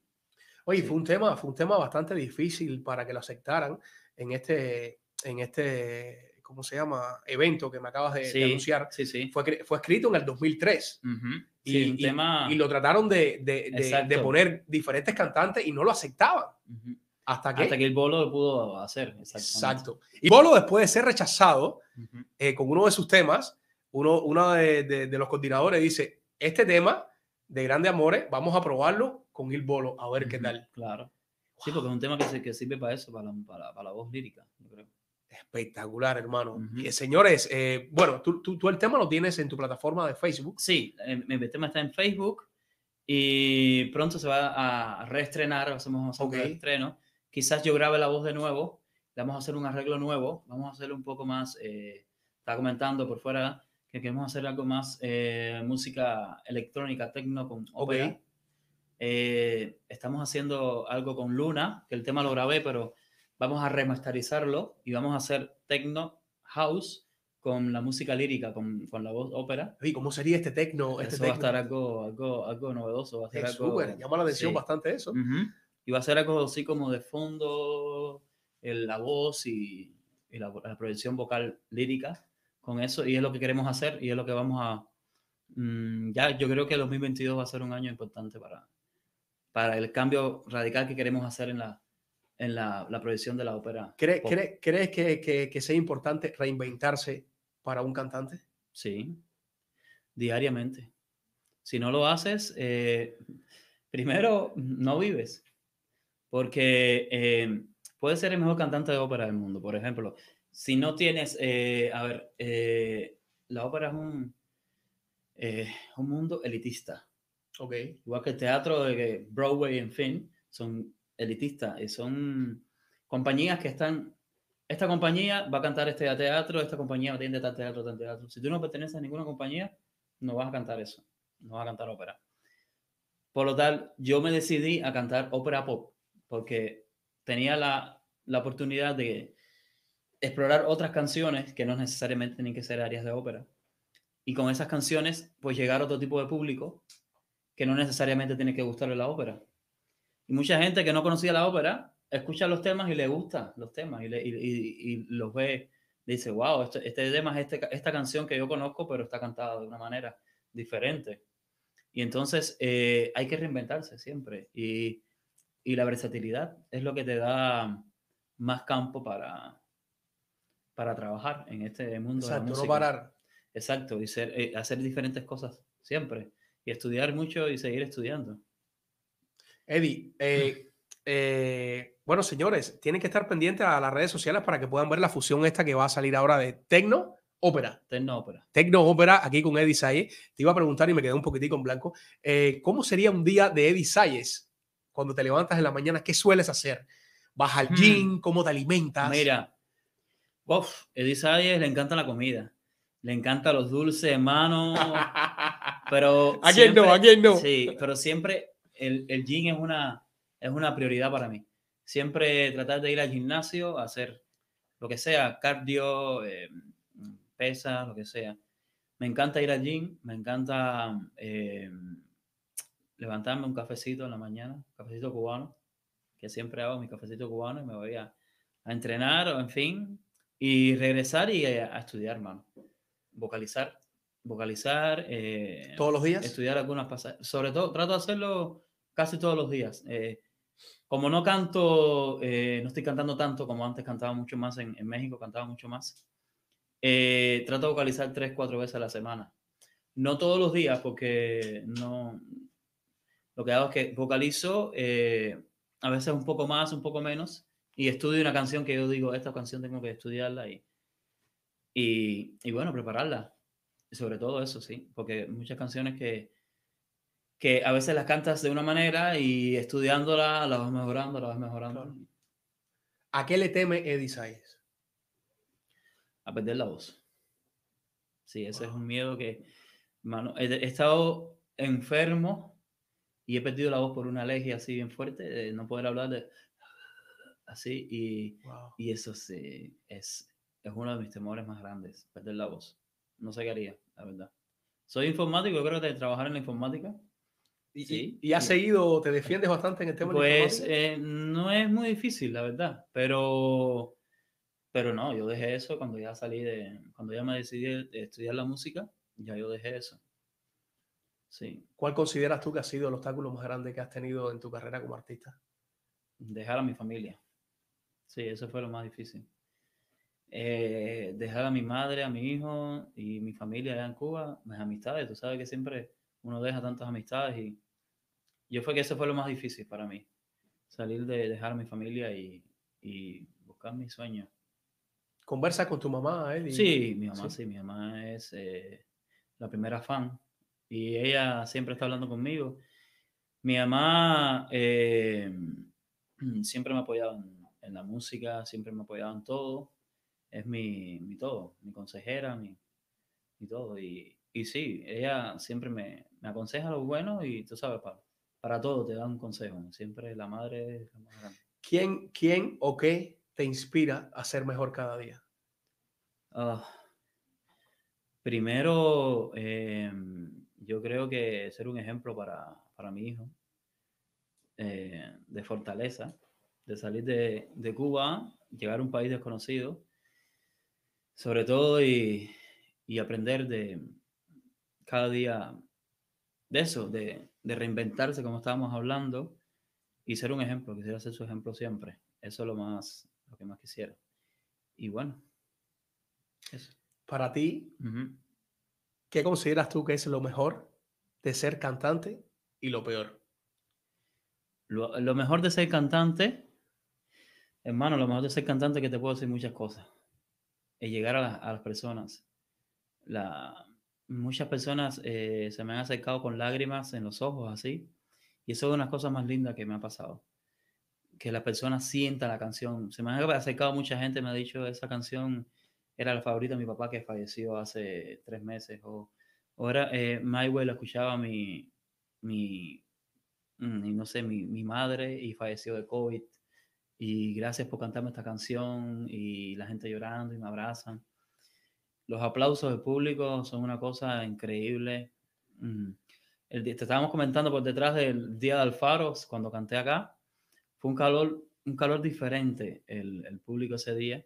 Oye, Sí. fue un tema, fue un tema bastante difícil para que lo aceptaran en este, en este, ¿cómo se llama? Evento que me acabas de, de Sí, anunciar. sí, sí. Fue, fue escrito en el 2003. Ujú. Y, Sí, un y- tema... y lo trataron de, de- de- de poner diferentes cantantes y no lo aceptaban. Ujú. Hasta que. Hasta que el bolo lo pudo hacer. Exacto. Y Bolo, después de ser rechazado Ujú. eh, con uno de sus temas, uno, uno de, de- de los coordinadores dice: Este tema de Grande Amores, vamos a probarlo con Il Bolo, a ver qué Ujú, tal. Claro. Sí, porque es un tema que, se- que sirve para eso, para la, para, para la voz lírica. Espectacular, hermano. Ujú. Eh, señores, eh, bueno, tú, tú- tú el tema lo tienes en tu plataforma de Facebook. Sí, eh, mi tema está en Facebook y pronto se va a reestrenar, hacemos un Ok. estreno. Quizás yo grabe la voz de nuevo, le vamos a hacer un arreglo nuevo, vamos a hacerlo un poco más, eh, estaba comentando por fuera que queremos hacer algo más eh, música electrónica, tecno con ópera. Eh, estamos haciendo algo con Luna, que el tema lo grabé, pero vamos a remasterizarlo y vamos a hacer techno house con la música lírica, con, con la voz ópera. ¿Y cómo sería este tecno? Este Eso va a estar algo, algo, algo novedoso. Va a ser algo, súper, llama la atención sí. bastante eso. Ujú. Y va a ser algo así como de fondo, el- la voz y, y la, la proyección vocal lírica con eso. Y es lo que queremos hacer y es lo que vamos a... mm, ya, yo creo que el 2022 va a ser un año importante para, para el cambio radical que queremos hacer en la, en la, la proyección de la ópera. ¿Cree- cree- ¿Crees que, que- que sea importante reinventarse para un cantante? Sí, diariamente. Si no lo haces, eh, primero no vives, porque eh, puedes ser el mejor cantante de ópera del mundo. Por ejemplo, si no tienes, eh, a ver, eh, la ópera es un, eh, un mundo elitista. Ok. Igual que el teatro de Broadway, en fin, son elitistas y son compañías que están. Esta compañía va a cantar este teatro, esta compañía tener tal teatro, tal teatro. Si tú no perteneces a ninguna compañía, no vas a cantar eso, no vas a cantar ópera. Por lo tal, yo me decidí a cantar ópera pop porque tenía la, la oportunidad de explorar otras canciones que no necesariamente tienen que ser áreas de ópera. Y con esas canciones, pues llegar a otro tipo de público que no necesariamente tiene que gustarle la ópera. Y mucha gente que no conocía la ópera escucha los temas y le gustan los temas y, le- y- y- y los ve, dice, wow, este, este tema es este, esta canción que yo conozco, pero está cantada de una manera diferente. Y entonces eh, hay que reinventarse siempre. Y, y la versatilidad es lo que te da más campo para, para trabajar en este mundo. de la Exacto, no parar. Exacto, y ser, eh, hacer diferentes cosas siempre. Y estudiar mucho y seguir estudiando. Eddie, eh, eh, bueno, señores, tienen que estar pendientes a las redes sociales para que puedan ver la fusión esta que va a salir ahora de Tecno Ópera. Tecno ópera. Tecno Ópera, aquí con Eddie Sayes. Te iba a preguntar y me quedé un poquitico en blanco. eh, ¿Cómo sería un día de Eddie Sayes cuando te levantas en la mañana? ¿Qué sueles hacer? ¿Vas al Hmm. gym? ¿Cómo te alimentas? Mira, uf, Edith Sayes le encanta la comida. Le encanta los dulces, hermano. Pero. ¿A quién no? ¿A quién no? Sí, pero siempre el, el gym es una, es una prioridad para mí. Siempre tratar de ir al gimnasio hacer lo que sea, cardio, eh, pesas, lo que sea. Me encanta ir al gym, me encanta eh, levantarme un cafecito en la mañana, un cafecito cubano, que siempre hago mi cafecito cubano y me voy a, a entrenar, o en fin, y regresar y a, a estudiar, mano. Vocalizar. vocalizar. eh, ¿Todos los días? Estudiar algunas pasajes. Sobre todo, trato de hacerlo casi todos los días. Eh, como no canto, eh, no estoy cantando tanto como antes cantaba mucho más en, México, cantaba mucho más. eh, trato de vocalizar tres, cuatro veces a la semana. No todos los días, porque no. Lo que hago es que vocalizo eh, a veces un poco más, un poco menos, y estudio una canción que yo digo, esta canción tengo que estudiarla y, y, y bueno, prepararla. Y sobre todo eso, sí, porque muchas canciones que, que a veces las cantas de una manera y estudiándola las vas mejorando, las vas mejorando. ¿A qué le teme Eddie Sáenz? A perder la voz. Sí, ese es un miedo que, mano, he, he estado enfermo y he perdido la voz por una alergia así bien fuerte, de no poder hablar de así y, y eso sí, es, es uno de mis temores más grandes, perder la voz. No sé qué haría, la verdad. Soy informático, yo creo que de trabajar en la informática. ¿Y, sí, y, has seguido, te defiendes bastante en el tema Pues eh, no es muy difícil, la verdad, pero, pero no, yo dejé eso cuando ya salí de, cuando ya me decidí de estudiar la música, ya yo dejé eso. Sí, ¿Cuál consideras tú que ha sido el obstáculo más grande que has tenido en tu carrera como artista? dejar a mi familia. Sí, eso fue lo más difícil. Eh, dejar a mi madre, a mi hijo y mi familia allá en Cuba, mis amistades. Tú sabes que siempre uno deja tantas amistades y yo fue que eso fue lo más difícil para mí. Salir de dejar a mi familia y, y buscar mi sueño. ¿Conversas con tu mamá, Eddie? Sí, mi mamá sí, mi mamá es eh, la primera fan y ella siempre está hablando conmigo. Mi mamá eh, siempre me apoyaba en, en la música, siempre me apoyaba en todo. Es mi, mi todo, mi consejera, mi, mi todo. Y, y sí, ella siempre me, me aconseja lo bueno y tú sabes, para, para todo te da un consejo. Siempre la madre es la más grande. ¿Quién, ¿Quién o qué te inspira a ser mejor cada día? Ah, primero, eh, yo creo que ser un ejemplo para, para mi hijo eh, de fortaleza, de salir de, de Cuba, llegar a un país desconocido, sobre todo y, y aprender de cada día de eso, de, de reinventarse como estábamos hablando y ser un ejemplo, quisiera ser su ejemplo siempre. Eso es lo más, lo que más quisiera. Y bueno, eso. Para ti, Ujú. ¿qué consideras tú que es lo mejor de ser cantante y lo peor? Lo, lo mejor de ser cantante, hermano, lo mejor de ser cantante es que te puedo decir muchas cosas. Es llegar a las personas. La, muchas personas eh, se me han acercado con lágrimas en los ojos, así. Y eso es una de las cosas más lindas que me ha pasado. Que las personas sientan la canción. Se me ha acercado mucha gente, me ha dicho, esa canción era la favorita de mi papá que falleció hace tres meses. O, era, eh, My Way la escuchaba mi, mi, mm, no sé, mi, mi madre y falleció de COVID. Y gracias por cantarme esta canción y la gente llorando y me abrazan. Los aplausos del público son una cosa increíble. Mm. El, te estábamos comentando por detrás del Día de Alfaro, cuando canté acá. Fue un calor, un calor diferente el, el público ese día.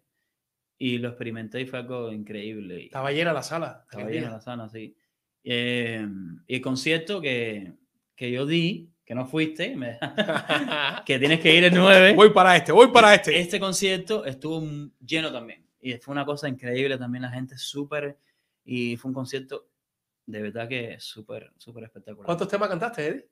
Y lo experimenté y fue algo increíble. Estaba llena la sala. estaba llena la sala, sí. Eh, y el concierto que, que yo di, que no fuiste, me- que tienes que ir el 9. Voy para este, voy para este. Este concierto estuvo lleno también. Y fue una cosa increíble también, la gente súper. Y fue un concierto de verdad que súper, súper espectacular. ¿Cuántos temas cantaste, Eddie?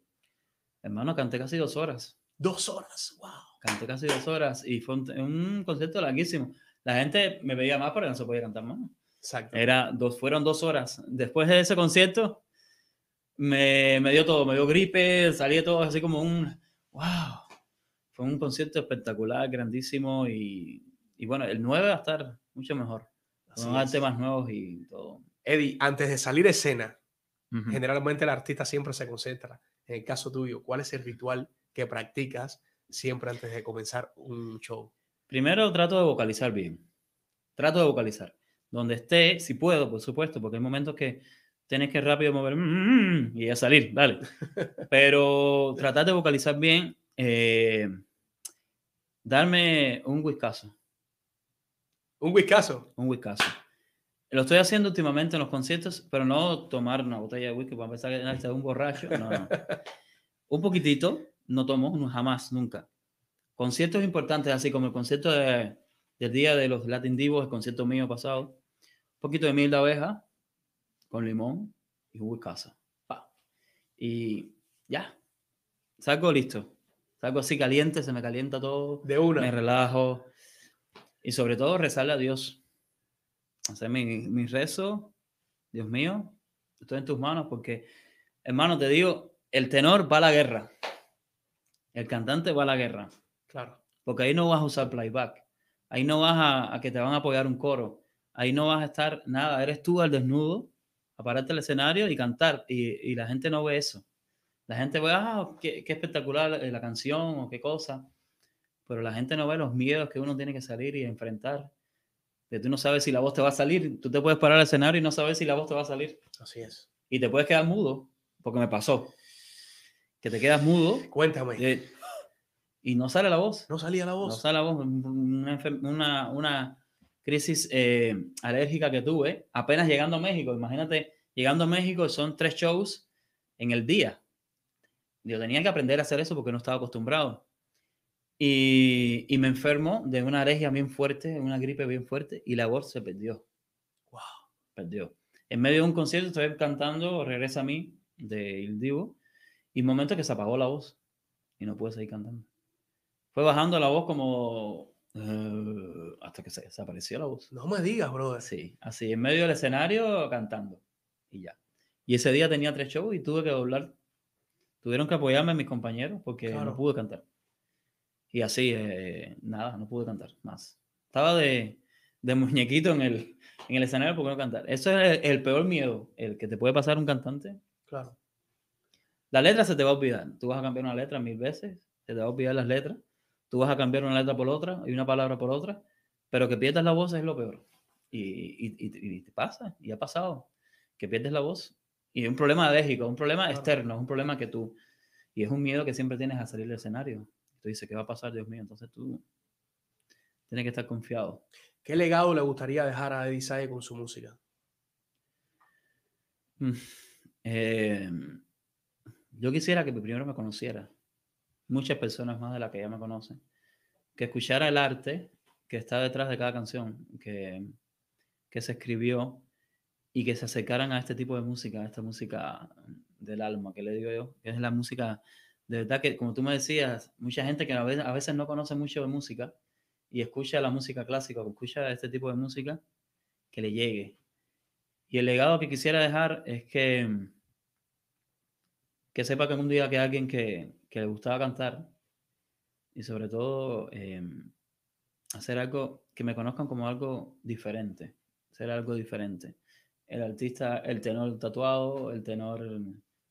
Hermano, canté casi dos horas. Dos horas, wow. Canté casi dos horas y fue un, un concierto larguísimo. La gente me veía más porque no se podía cantar más. Exacto. Era dos, fueron dos horas. Después de ese concierto, me, me dio todo, me dio gripe, salí todo así como un, wow. Fue un concierto espectacular, grandísimo y, y bueno, el 9 va a estar mucho mejor. Así Van a temas nuevos y todo. Eddie, antes de salir a escena, generalmente el artista siempre se concentra. En el caso tuyo, ¿cuál es el ritual que practicas siempre antes de comenzar un show? Primero trato de vocalizar bien. Trato de vocalizar. Donde esté, si puedo, por supuesto, porque hay momentos que tienes que rápido mover mm, y ya salir, dale. Pero tratar de vocalizar bien, eh, darme un whiskazo. ¿Un whiskazo? Un whiskazo. Lo estoy haciendo últimamente en los conciertos, pero no tomar una botella de whisky para pensar que es un borracho. No, no. un poquitito, no tomo no, jamás, nunca. Conciertos importantes, así como el concierto de- del día de los Latin Divos, el concierto mío pasado. Un poquito de miel de abeja con limón y de casa. Pa. Y ya. Salgo listo. Salgo así caliente, se me calienta todo. De una. Me relajo. Y sobre todo rezarle a Dios. Hacer mi, mi rezo. Dios mío, estoy en tus manos porque, hermano, te digo, el tenor va a la guerra. El cantante va a la guerra. Claro. Porque ahí no vas a usar playback. Ahí no vas a, a que te van a apoyar un coro. Ahí no vas a estar nada. Eres tú al desnudo, a pararte al escenario y cantar. Y, y la gente no ve eso. La gente ve, ah, qué, qué espectacular eh, la canción o qué cosa. Pero la gente no ve los miedos que uno tiene que salir y enfrentar. Que tú no sabes si la voz te va a salir. Tú te puedes parar al escenario y no sabes si la voz te va a salir. Así es. Y te puedes quedar mudo, porque me pasó. Que te quedas mudo. Cuéntame. eh, y no sale la voz. No salía la No voz. sale la voz. Una, una, una crisis eh, alérgica que tuve apenas llegando a México. Imagínate, llegando a México son tres shows en el día. Yo tenía que aprender a hacer eso porque no estaba acostumbrado. Y, y me enfermo de una alergia bien fuerte, una gripe bien fuerte, y la voz se perdió. Wow. Perdió. En medio de un concierto estoy cantando Regresa a mí de Il Divo, y momento que se apagó la voz y no pude seguir cantando. Fue bajando la voz como eh, hasta que se desapareció la voz. No me digas, brother. Sí, así, en medio del escenario cantando y ya. Y ese día tenía tres shows y tuve que doblar. Tuvieron que apoyarme mis compañeros porque Claro. no pude cantar. Y así, eh, nada, no pude cantar más. Estaba de, de muñequito en el, en el escenario porque no cantar. Eso es el, el peor miedo, el que te puede pasar a un cantante. Claro. La letra se te va a olvidar. Tú vas a cambiar una letra mil veces, se te va a olvidar las letras. Tú vas a cambiar una letra por otra y una palabra por otra, pero que pierdas la voz es lo peor. Y, y- y- y te pasa, y ha pasado, que pierdes la voz. Y es un problema alérgico, un problema externo, es un problema que tú, y es un miedo que siempre tienes a salir del escenario. Tú dices, ¿qué va a pasar, Dios mío? Entonces tú tienes que estar confiado. ¿Qué legado le gustaría dejar a Eddie Saye con su música? Mm, eh, yo quisiera que primero me conociera, muchas personas más de las que ya me conocen, que escuchara el arte que está detrás de cada canción que, que se escribió y que se acercaran a este tipo de música, a esta música del alma, que le digo yo, que es la música, de verdad que, como tú me decías, mucha gente que a veces, a veces no conoce mucho de música y escucha la música clásica o escucha este tipo de música, que le llegue. Y el legado que quisiera dejar es que, que sepa que un día que alguien que, que le gustaba cantar y sobre todo eh, hacer algo que me conozcan como algo diferente, hacer algo diferente. El artista, el tenor tatuado, el tenor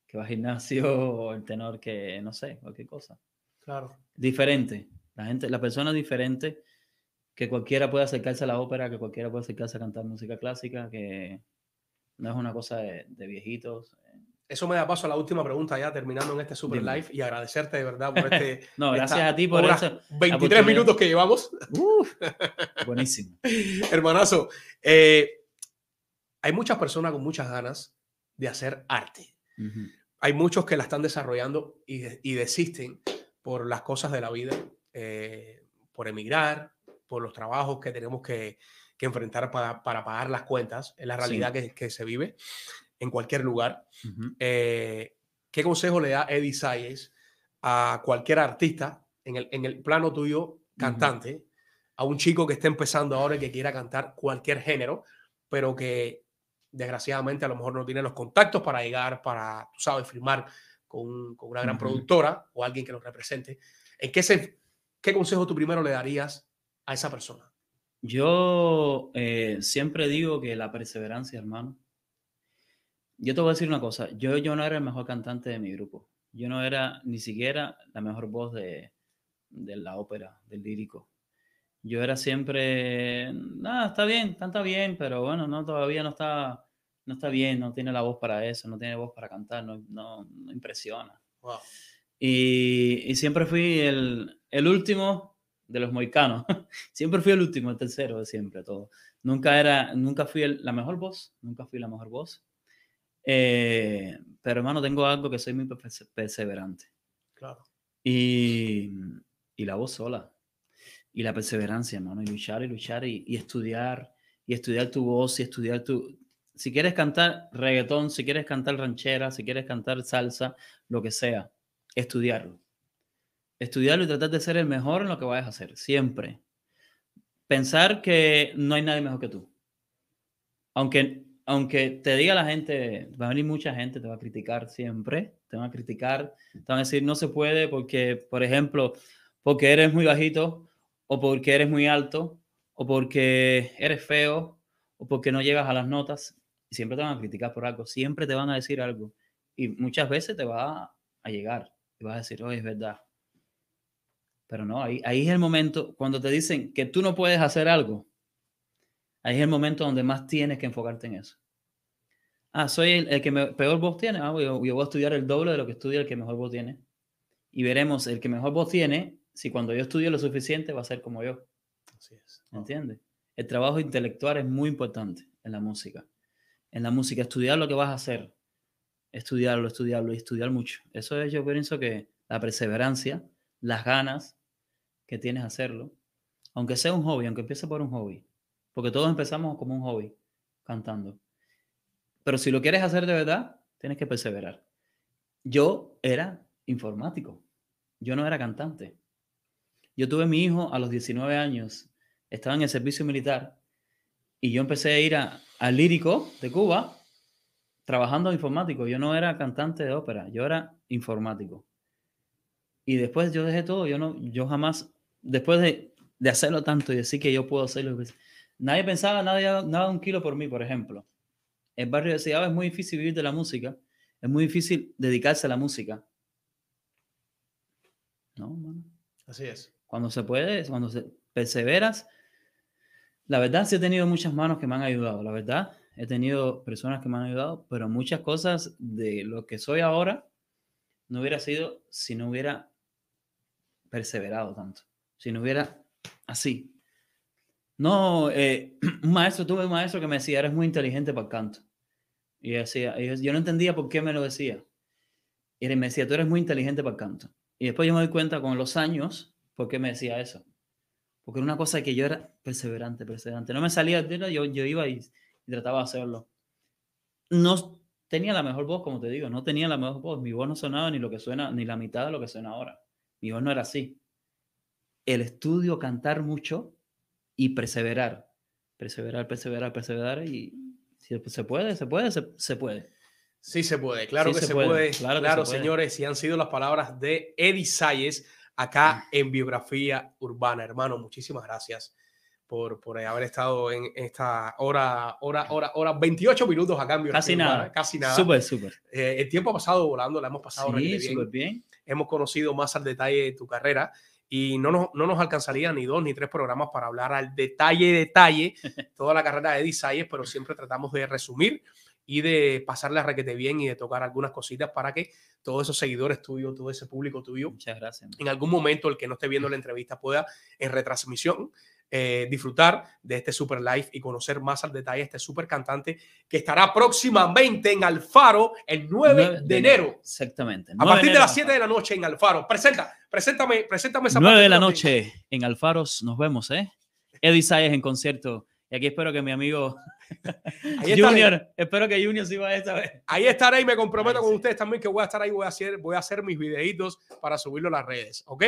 que va al gimnasio, o el tenor que, no sé, cualquier cosa. Claro. Diferente. La gente, la persona diferente, que cualquiera puede acercarse a la ópera, que cualquiera puede acercarse a cantar música clásica, que no es una cosa de, de viejitos. Eso me da paso a la última pregunta ya terminando en este Super Dime. Live y agradecerte de verdad por este. No, gracias a ti por eso, 23 oportunidad. minutos que llevamos. Buenísimo. Hermanazo, eh, hay muchas personas con muchas ganas de hacer arte. Hay muchos que la están desarrollando y, y desisten por las cosas de la vida, eh, por emigrar, por los trabajos que tenemos que, que enfrentar para, para pagar las cuentas. Es la Sí. realidad que, que se vive en cualquier lugar. Eh, ¿Qué consejo le da Eddie Sayes a cualquier artista en el, en el plano tuyo, cantante, a un chico que esté empezando ahora y que quiera cantar cualquier género, pero que desgraciadamente a lo mejor no tiene los contactos para llegar, para, tú sabes, firmar con, con una gran Ujú. productora o alguien que los represente? ¿En qué, se, qué consejo tú primero le darías a esa persona? Yo eh, siempre digo que la perseverancia, hermano. Yo te voy a decir una cosa. Yo, yo no era el mejor cantante de mi grupo. Yo no era ni siquiera la mejor voz de, de la ópera, del lírico. Yo era siempre, nada, está bien, canta bien, pero bueno, no, todavía no está, no está bien, no tiene la voz para eso, no tiene voz para cantar, no, no, no impresiona. Wow. Y, y siempre fui el, el último de los moicanos. siempre fui el último, el tercero de siempre, todo. Nunca era, nunca fui el- la mejor voz, nunca fui la mejor voz. Eh, pero hermano, tengo algo que soy muy perse- perseverante. Claro. Y, y la voz sola. Y la perseverancia, hermano. Y luchar y luchar y, y estudiar. Y estudiar tu voz y estudiar tu... Si quieres cantar reggaetón, si quieres cantar ranchera, si quieres cantar salsa, lo que sea, estudiarlo. Estudiarlo y tratar de ser el mejor en lo que vayas a hacer, siempre. Pensar que no hay nadie mejor que tú. Aunque, aunque te diga la gente, va a venir mucha gente, te va a criticar siempre, te van a criticar, te van a decir no se puede porque, por ejemplo, porque eres muy bajito, o porque eres muy alto, o porque eres feo, o porque no llegas a las notas. Y siempre te van a criticar por algo, siempre te van a decir algo. Y muchas veces te va a llegar y vas a decir, oye, es verdad. Pero no, ahí, ahí es el momento, cuando te dicen que tú no puedes hacer algo, ahí es el momento donde más tienes que enfocarte en eso. Ah, soy el, el que me- peor voz tiene. Ah, yo, yo voy a estudiar el doble de lo que estudia el que mejor voz tiene. Y veremos el que mejor voz tiene, si cuando yo estudie lo suficiente va a ser como yo. Así es. ¿Entiendes? El trabajo intelectual es muy importante en la música. En la música, estudiar lo que vas a hacer. Estudiarlo, estudiarlo y estudiar mucho. Eso es, yo pienso que la perseverancia, las ganas que tienes de hacerlo, aunque sea un hobby, aunque empiece por un hobby, porque todos empezamos como un hobby, cantando. Pero si lo quieres hacer de verdad, tienes que perseverar. Yo era informático, yo no era cantante. Yo tuve mi hijo a los 19 años, estaba en el servicio militar y yo empecé a ir a- al lírico de Cuba trabajando informático. Yo no era cantante de ópera, yo era informático. Y después yo dejé todo, yo no, yo jamás, después de, de hacerlo tanto y decir que yo puedo hacerlo, pues, nadie pensaba, nadie daba un kilo por mí, por ejemplo. El barrio decía, "Ah, es muy difícil vivir de la música, es muy difícil dedicarse a la música. No, mano. Así es. Cuando se puede, cuando se perseveras, la verdad sí he tenido muchas manos que me han ayudado, la verdad. He tenido personas que me han ayudado, pero muchas cosas de lo que soy ahora no hubiera sido si no hubiera perseverado tanto, si no hubiera así. No, eh, un maestro, tuve un maestro que me decía, eres muy inteligente para el canto. Y yo decía, yo no entendía por qué me lo decía. Y él me decía, tú eres muy inteligente para el canto. Y después yo me doy cuenta con los años por qué me decía eso. Porque era una cosa que yo era perseverante, perseverante. No me salía del tiro, yo, yo iba y, y trataba de hacerlo. No tenía la mejor voz, como te digo, no tenía la mejor voz. Mi voz no sonaba ni lo que suena, ni la mitad de lo que suena ahora. Mi voz no era así. El estudio, cantar mucho y perseverar. Perseverar, perseverar, perseverar. Y si se puede, se puede, se, se puede. Sí se puede, claro Sí que se puede, puede. claro Claro, que se puede. señores, y han sido las palabras de Eddie Sayes acá en Biografía Urbana. Hermano, muchísimas gracias por, por haber estado en esta hora, hora, hora, hora, 28 minutos acá en Biografía Casi Urbana. nada. Casi nada. Súper, súper. Eh, el tiempo ha pasado volando, la hemos pasado Sí, súper bien. Hemos conocido más al detalle de tu carrera y no nos, no nos alcanzaría ni dos ni tres programas para hablar al detalle, detalle, toda la carrera de Eddie pero siempre tratamos de resumir y de pasarle a requete bien y de tocar algunas cositas para que todos esos seguidores tuyos, todo ese público tuyo, Muchas gracias. en algún momento el que no esté viendo la entrevista pueda en retransmisión eh, disfrutar de este super live y conocer más al detalle a este super cantante que estará próximamente en Alfaro el 9 de enero. Exactamente. A 9 partir de enero, las 7 de la noche en Alfaro. Presenta, preséntame, preséntame esa 9 parte de la noche en Alfaros, nos vemos, ¿eh? Eddie Sayes en concierto. Y aquí espero que mi amigo. Junior, espero que Junior sí vaya esta vez. Ahí estaré y me comprometo con ustedes también que voy a estar ahí, voy a hacer, voy a hacer mis videitos para subirlo a las redes, ¿ok?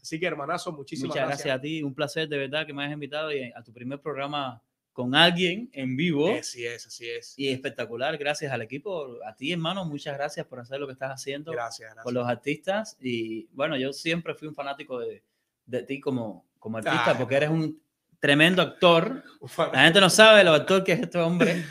Así que hermanazo, muchísimas Muchas gracias. a ti, un placer de verdad que me hayas invitado y a tu primer programa con alguien en vivo. Así es, así es. Y espectacular, gracias al equipo, a ti hermano, muchas gracias por hacer lo que estás haciendo. Gracias, gracias. Por los artistas y bueno, yo siempre fui un fanático de, de ti como, como artista Ah, porque eres un tremendo actor. La gente no sabe lo actor que es este hombre.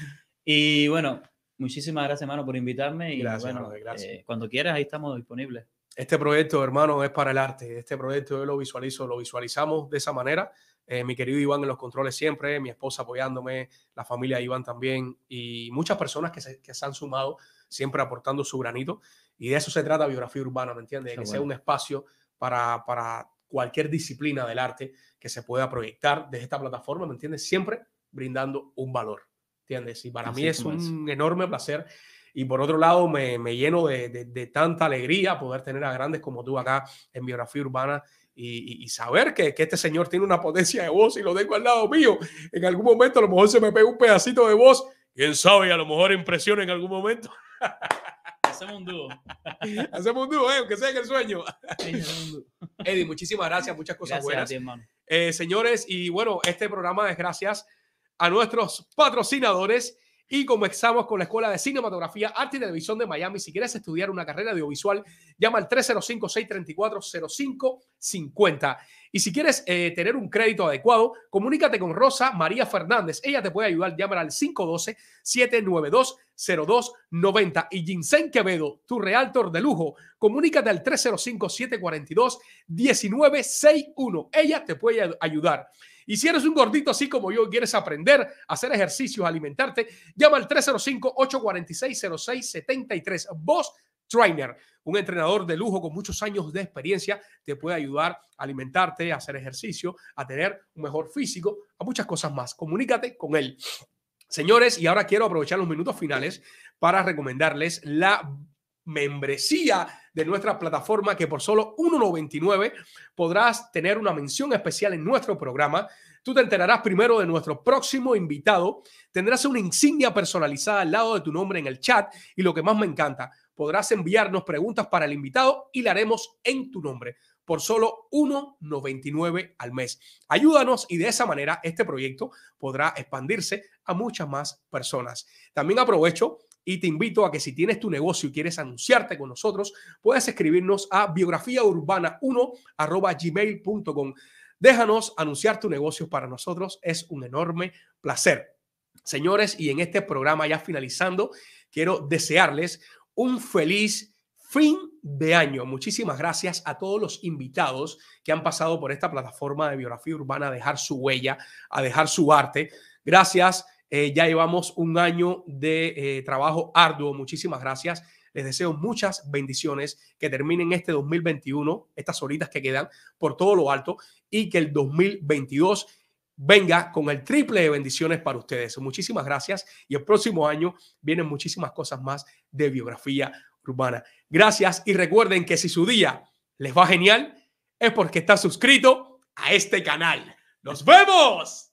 Y bueno, muchísimas gracias hermano por invitarme y Gracias, bueno, brother, gracias. eh, cuando quieras ahí estamos disponibles. Este proyecto, hermano, es para el arte. Este proyecto yo lo visualizo, lo visualizamos de esa manera. Eh, mi querido Iván en los controles siempre, mi esposa apoyándome, la familia de Iván también y muchas personas que se, que se han sumado siempre aportando su granito. Y de eso se trata Biografía Urbana, ¿me entiendes? De que sea bueno. un espacio para, para cualquier disciplina del arte que se pueda proyectar desde esta plataforma, ¿me entiendes? Siempre brindando un valor, ¿entiendes? Y para Así mí es como es. un enorme placer y por otro lado me, me lleno de, de- de tanta alegría poder tener a grandes como tú acá en Biografía Urbana y, y- y saber que, que este señor tiene una potencia de voz y lo tengo al lado mío. En algún momento a lo mejor se me pega un pedacito de voz, quién sabe, a lo mejor impresiona en algún momento. Hacemos un dúo. Hacemos un dúo, ¿eh? aunque sea en el sueño. Eddie, muchísimas gracias, muchas cosas Gracias a buenas. ti, hermano. Eh, señores, y bueno, este programa es gracias a nuestros patrocinadores y comenzamos con la Escuela de Cinematografía, Arte y Televisión de Miami. Si quieres estudiar una carrera audiovisual, llama al 305-634-0550. Y si quieres eh, tener un crédito adecuado, comunícate con Rosa María Fernández. Ella te puede ayudar. Llámala al 512-792-0290. Y Ginseng Quevedo, tu realtor de lujo, comunícate al 305-742-1961. Ella te puede ay- ayudar. Y si eres un gordito así como yo y quieres aprender a hacer ejercicios, alimentarte, llama al 305-846-0673. Boss Trainer, un entrenador de lujo con muchos años de experiencia, te puede ayudar a alimentarte, a hacer ejercicio, a tener un mejor físico, a muchas cosas más. Comunícate con él. Señores, y ahora quiero aprovechar los minutos finales para recomendarles la membresía de nuestra plataforma que por solo 1.99 podrás tener una mención especial en nuestro programa. Tú te enterarás primero de nuestro próximo invitado. Tendrás una insignia personalizada al lado de tu nombre en el chat y lo que más me encanta, podrás enviarnos preguntas para el invitado y la haremos en tu nombre por solo 1.99 al mes. Ayúdanos y de esa manera este proyecto podrá expandirse a muchas más personas. También aprovecho y te invito a que si tienes tu negocio y quieres anunciarte con nosotros, puedes escribirnos a biografiaurbana1 arroba gmail.com. Déjanos anunciar tu negocio para nosotros. Es un enorme placer. Señores, y en este programa ya finalizando, quiero desearles un feliz fin de año. Muchísimas gracias a todos los invitados que han pasado por esta plataforma de biografía urbana a dejar su huella, a dejar su arte. Gracias. Eh, ya llevamos un año de eh, trabajo arduo. Muchísimas gracias. Les deseo muchas bendiciones, que terminen este 2021, estas horitas que quedan, por todo lo alto y que el 2022 venga con el triple de bendiciones para ustedes. Muchísimas gracias y el próximo año vienen muchísimas cosas más de biografía urbana. Gracias y recuerden que si su día les va genial es porque está suscrito a este canal. ¡Nos vemos!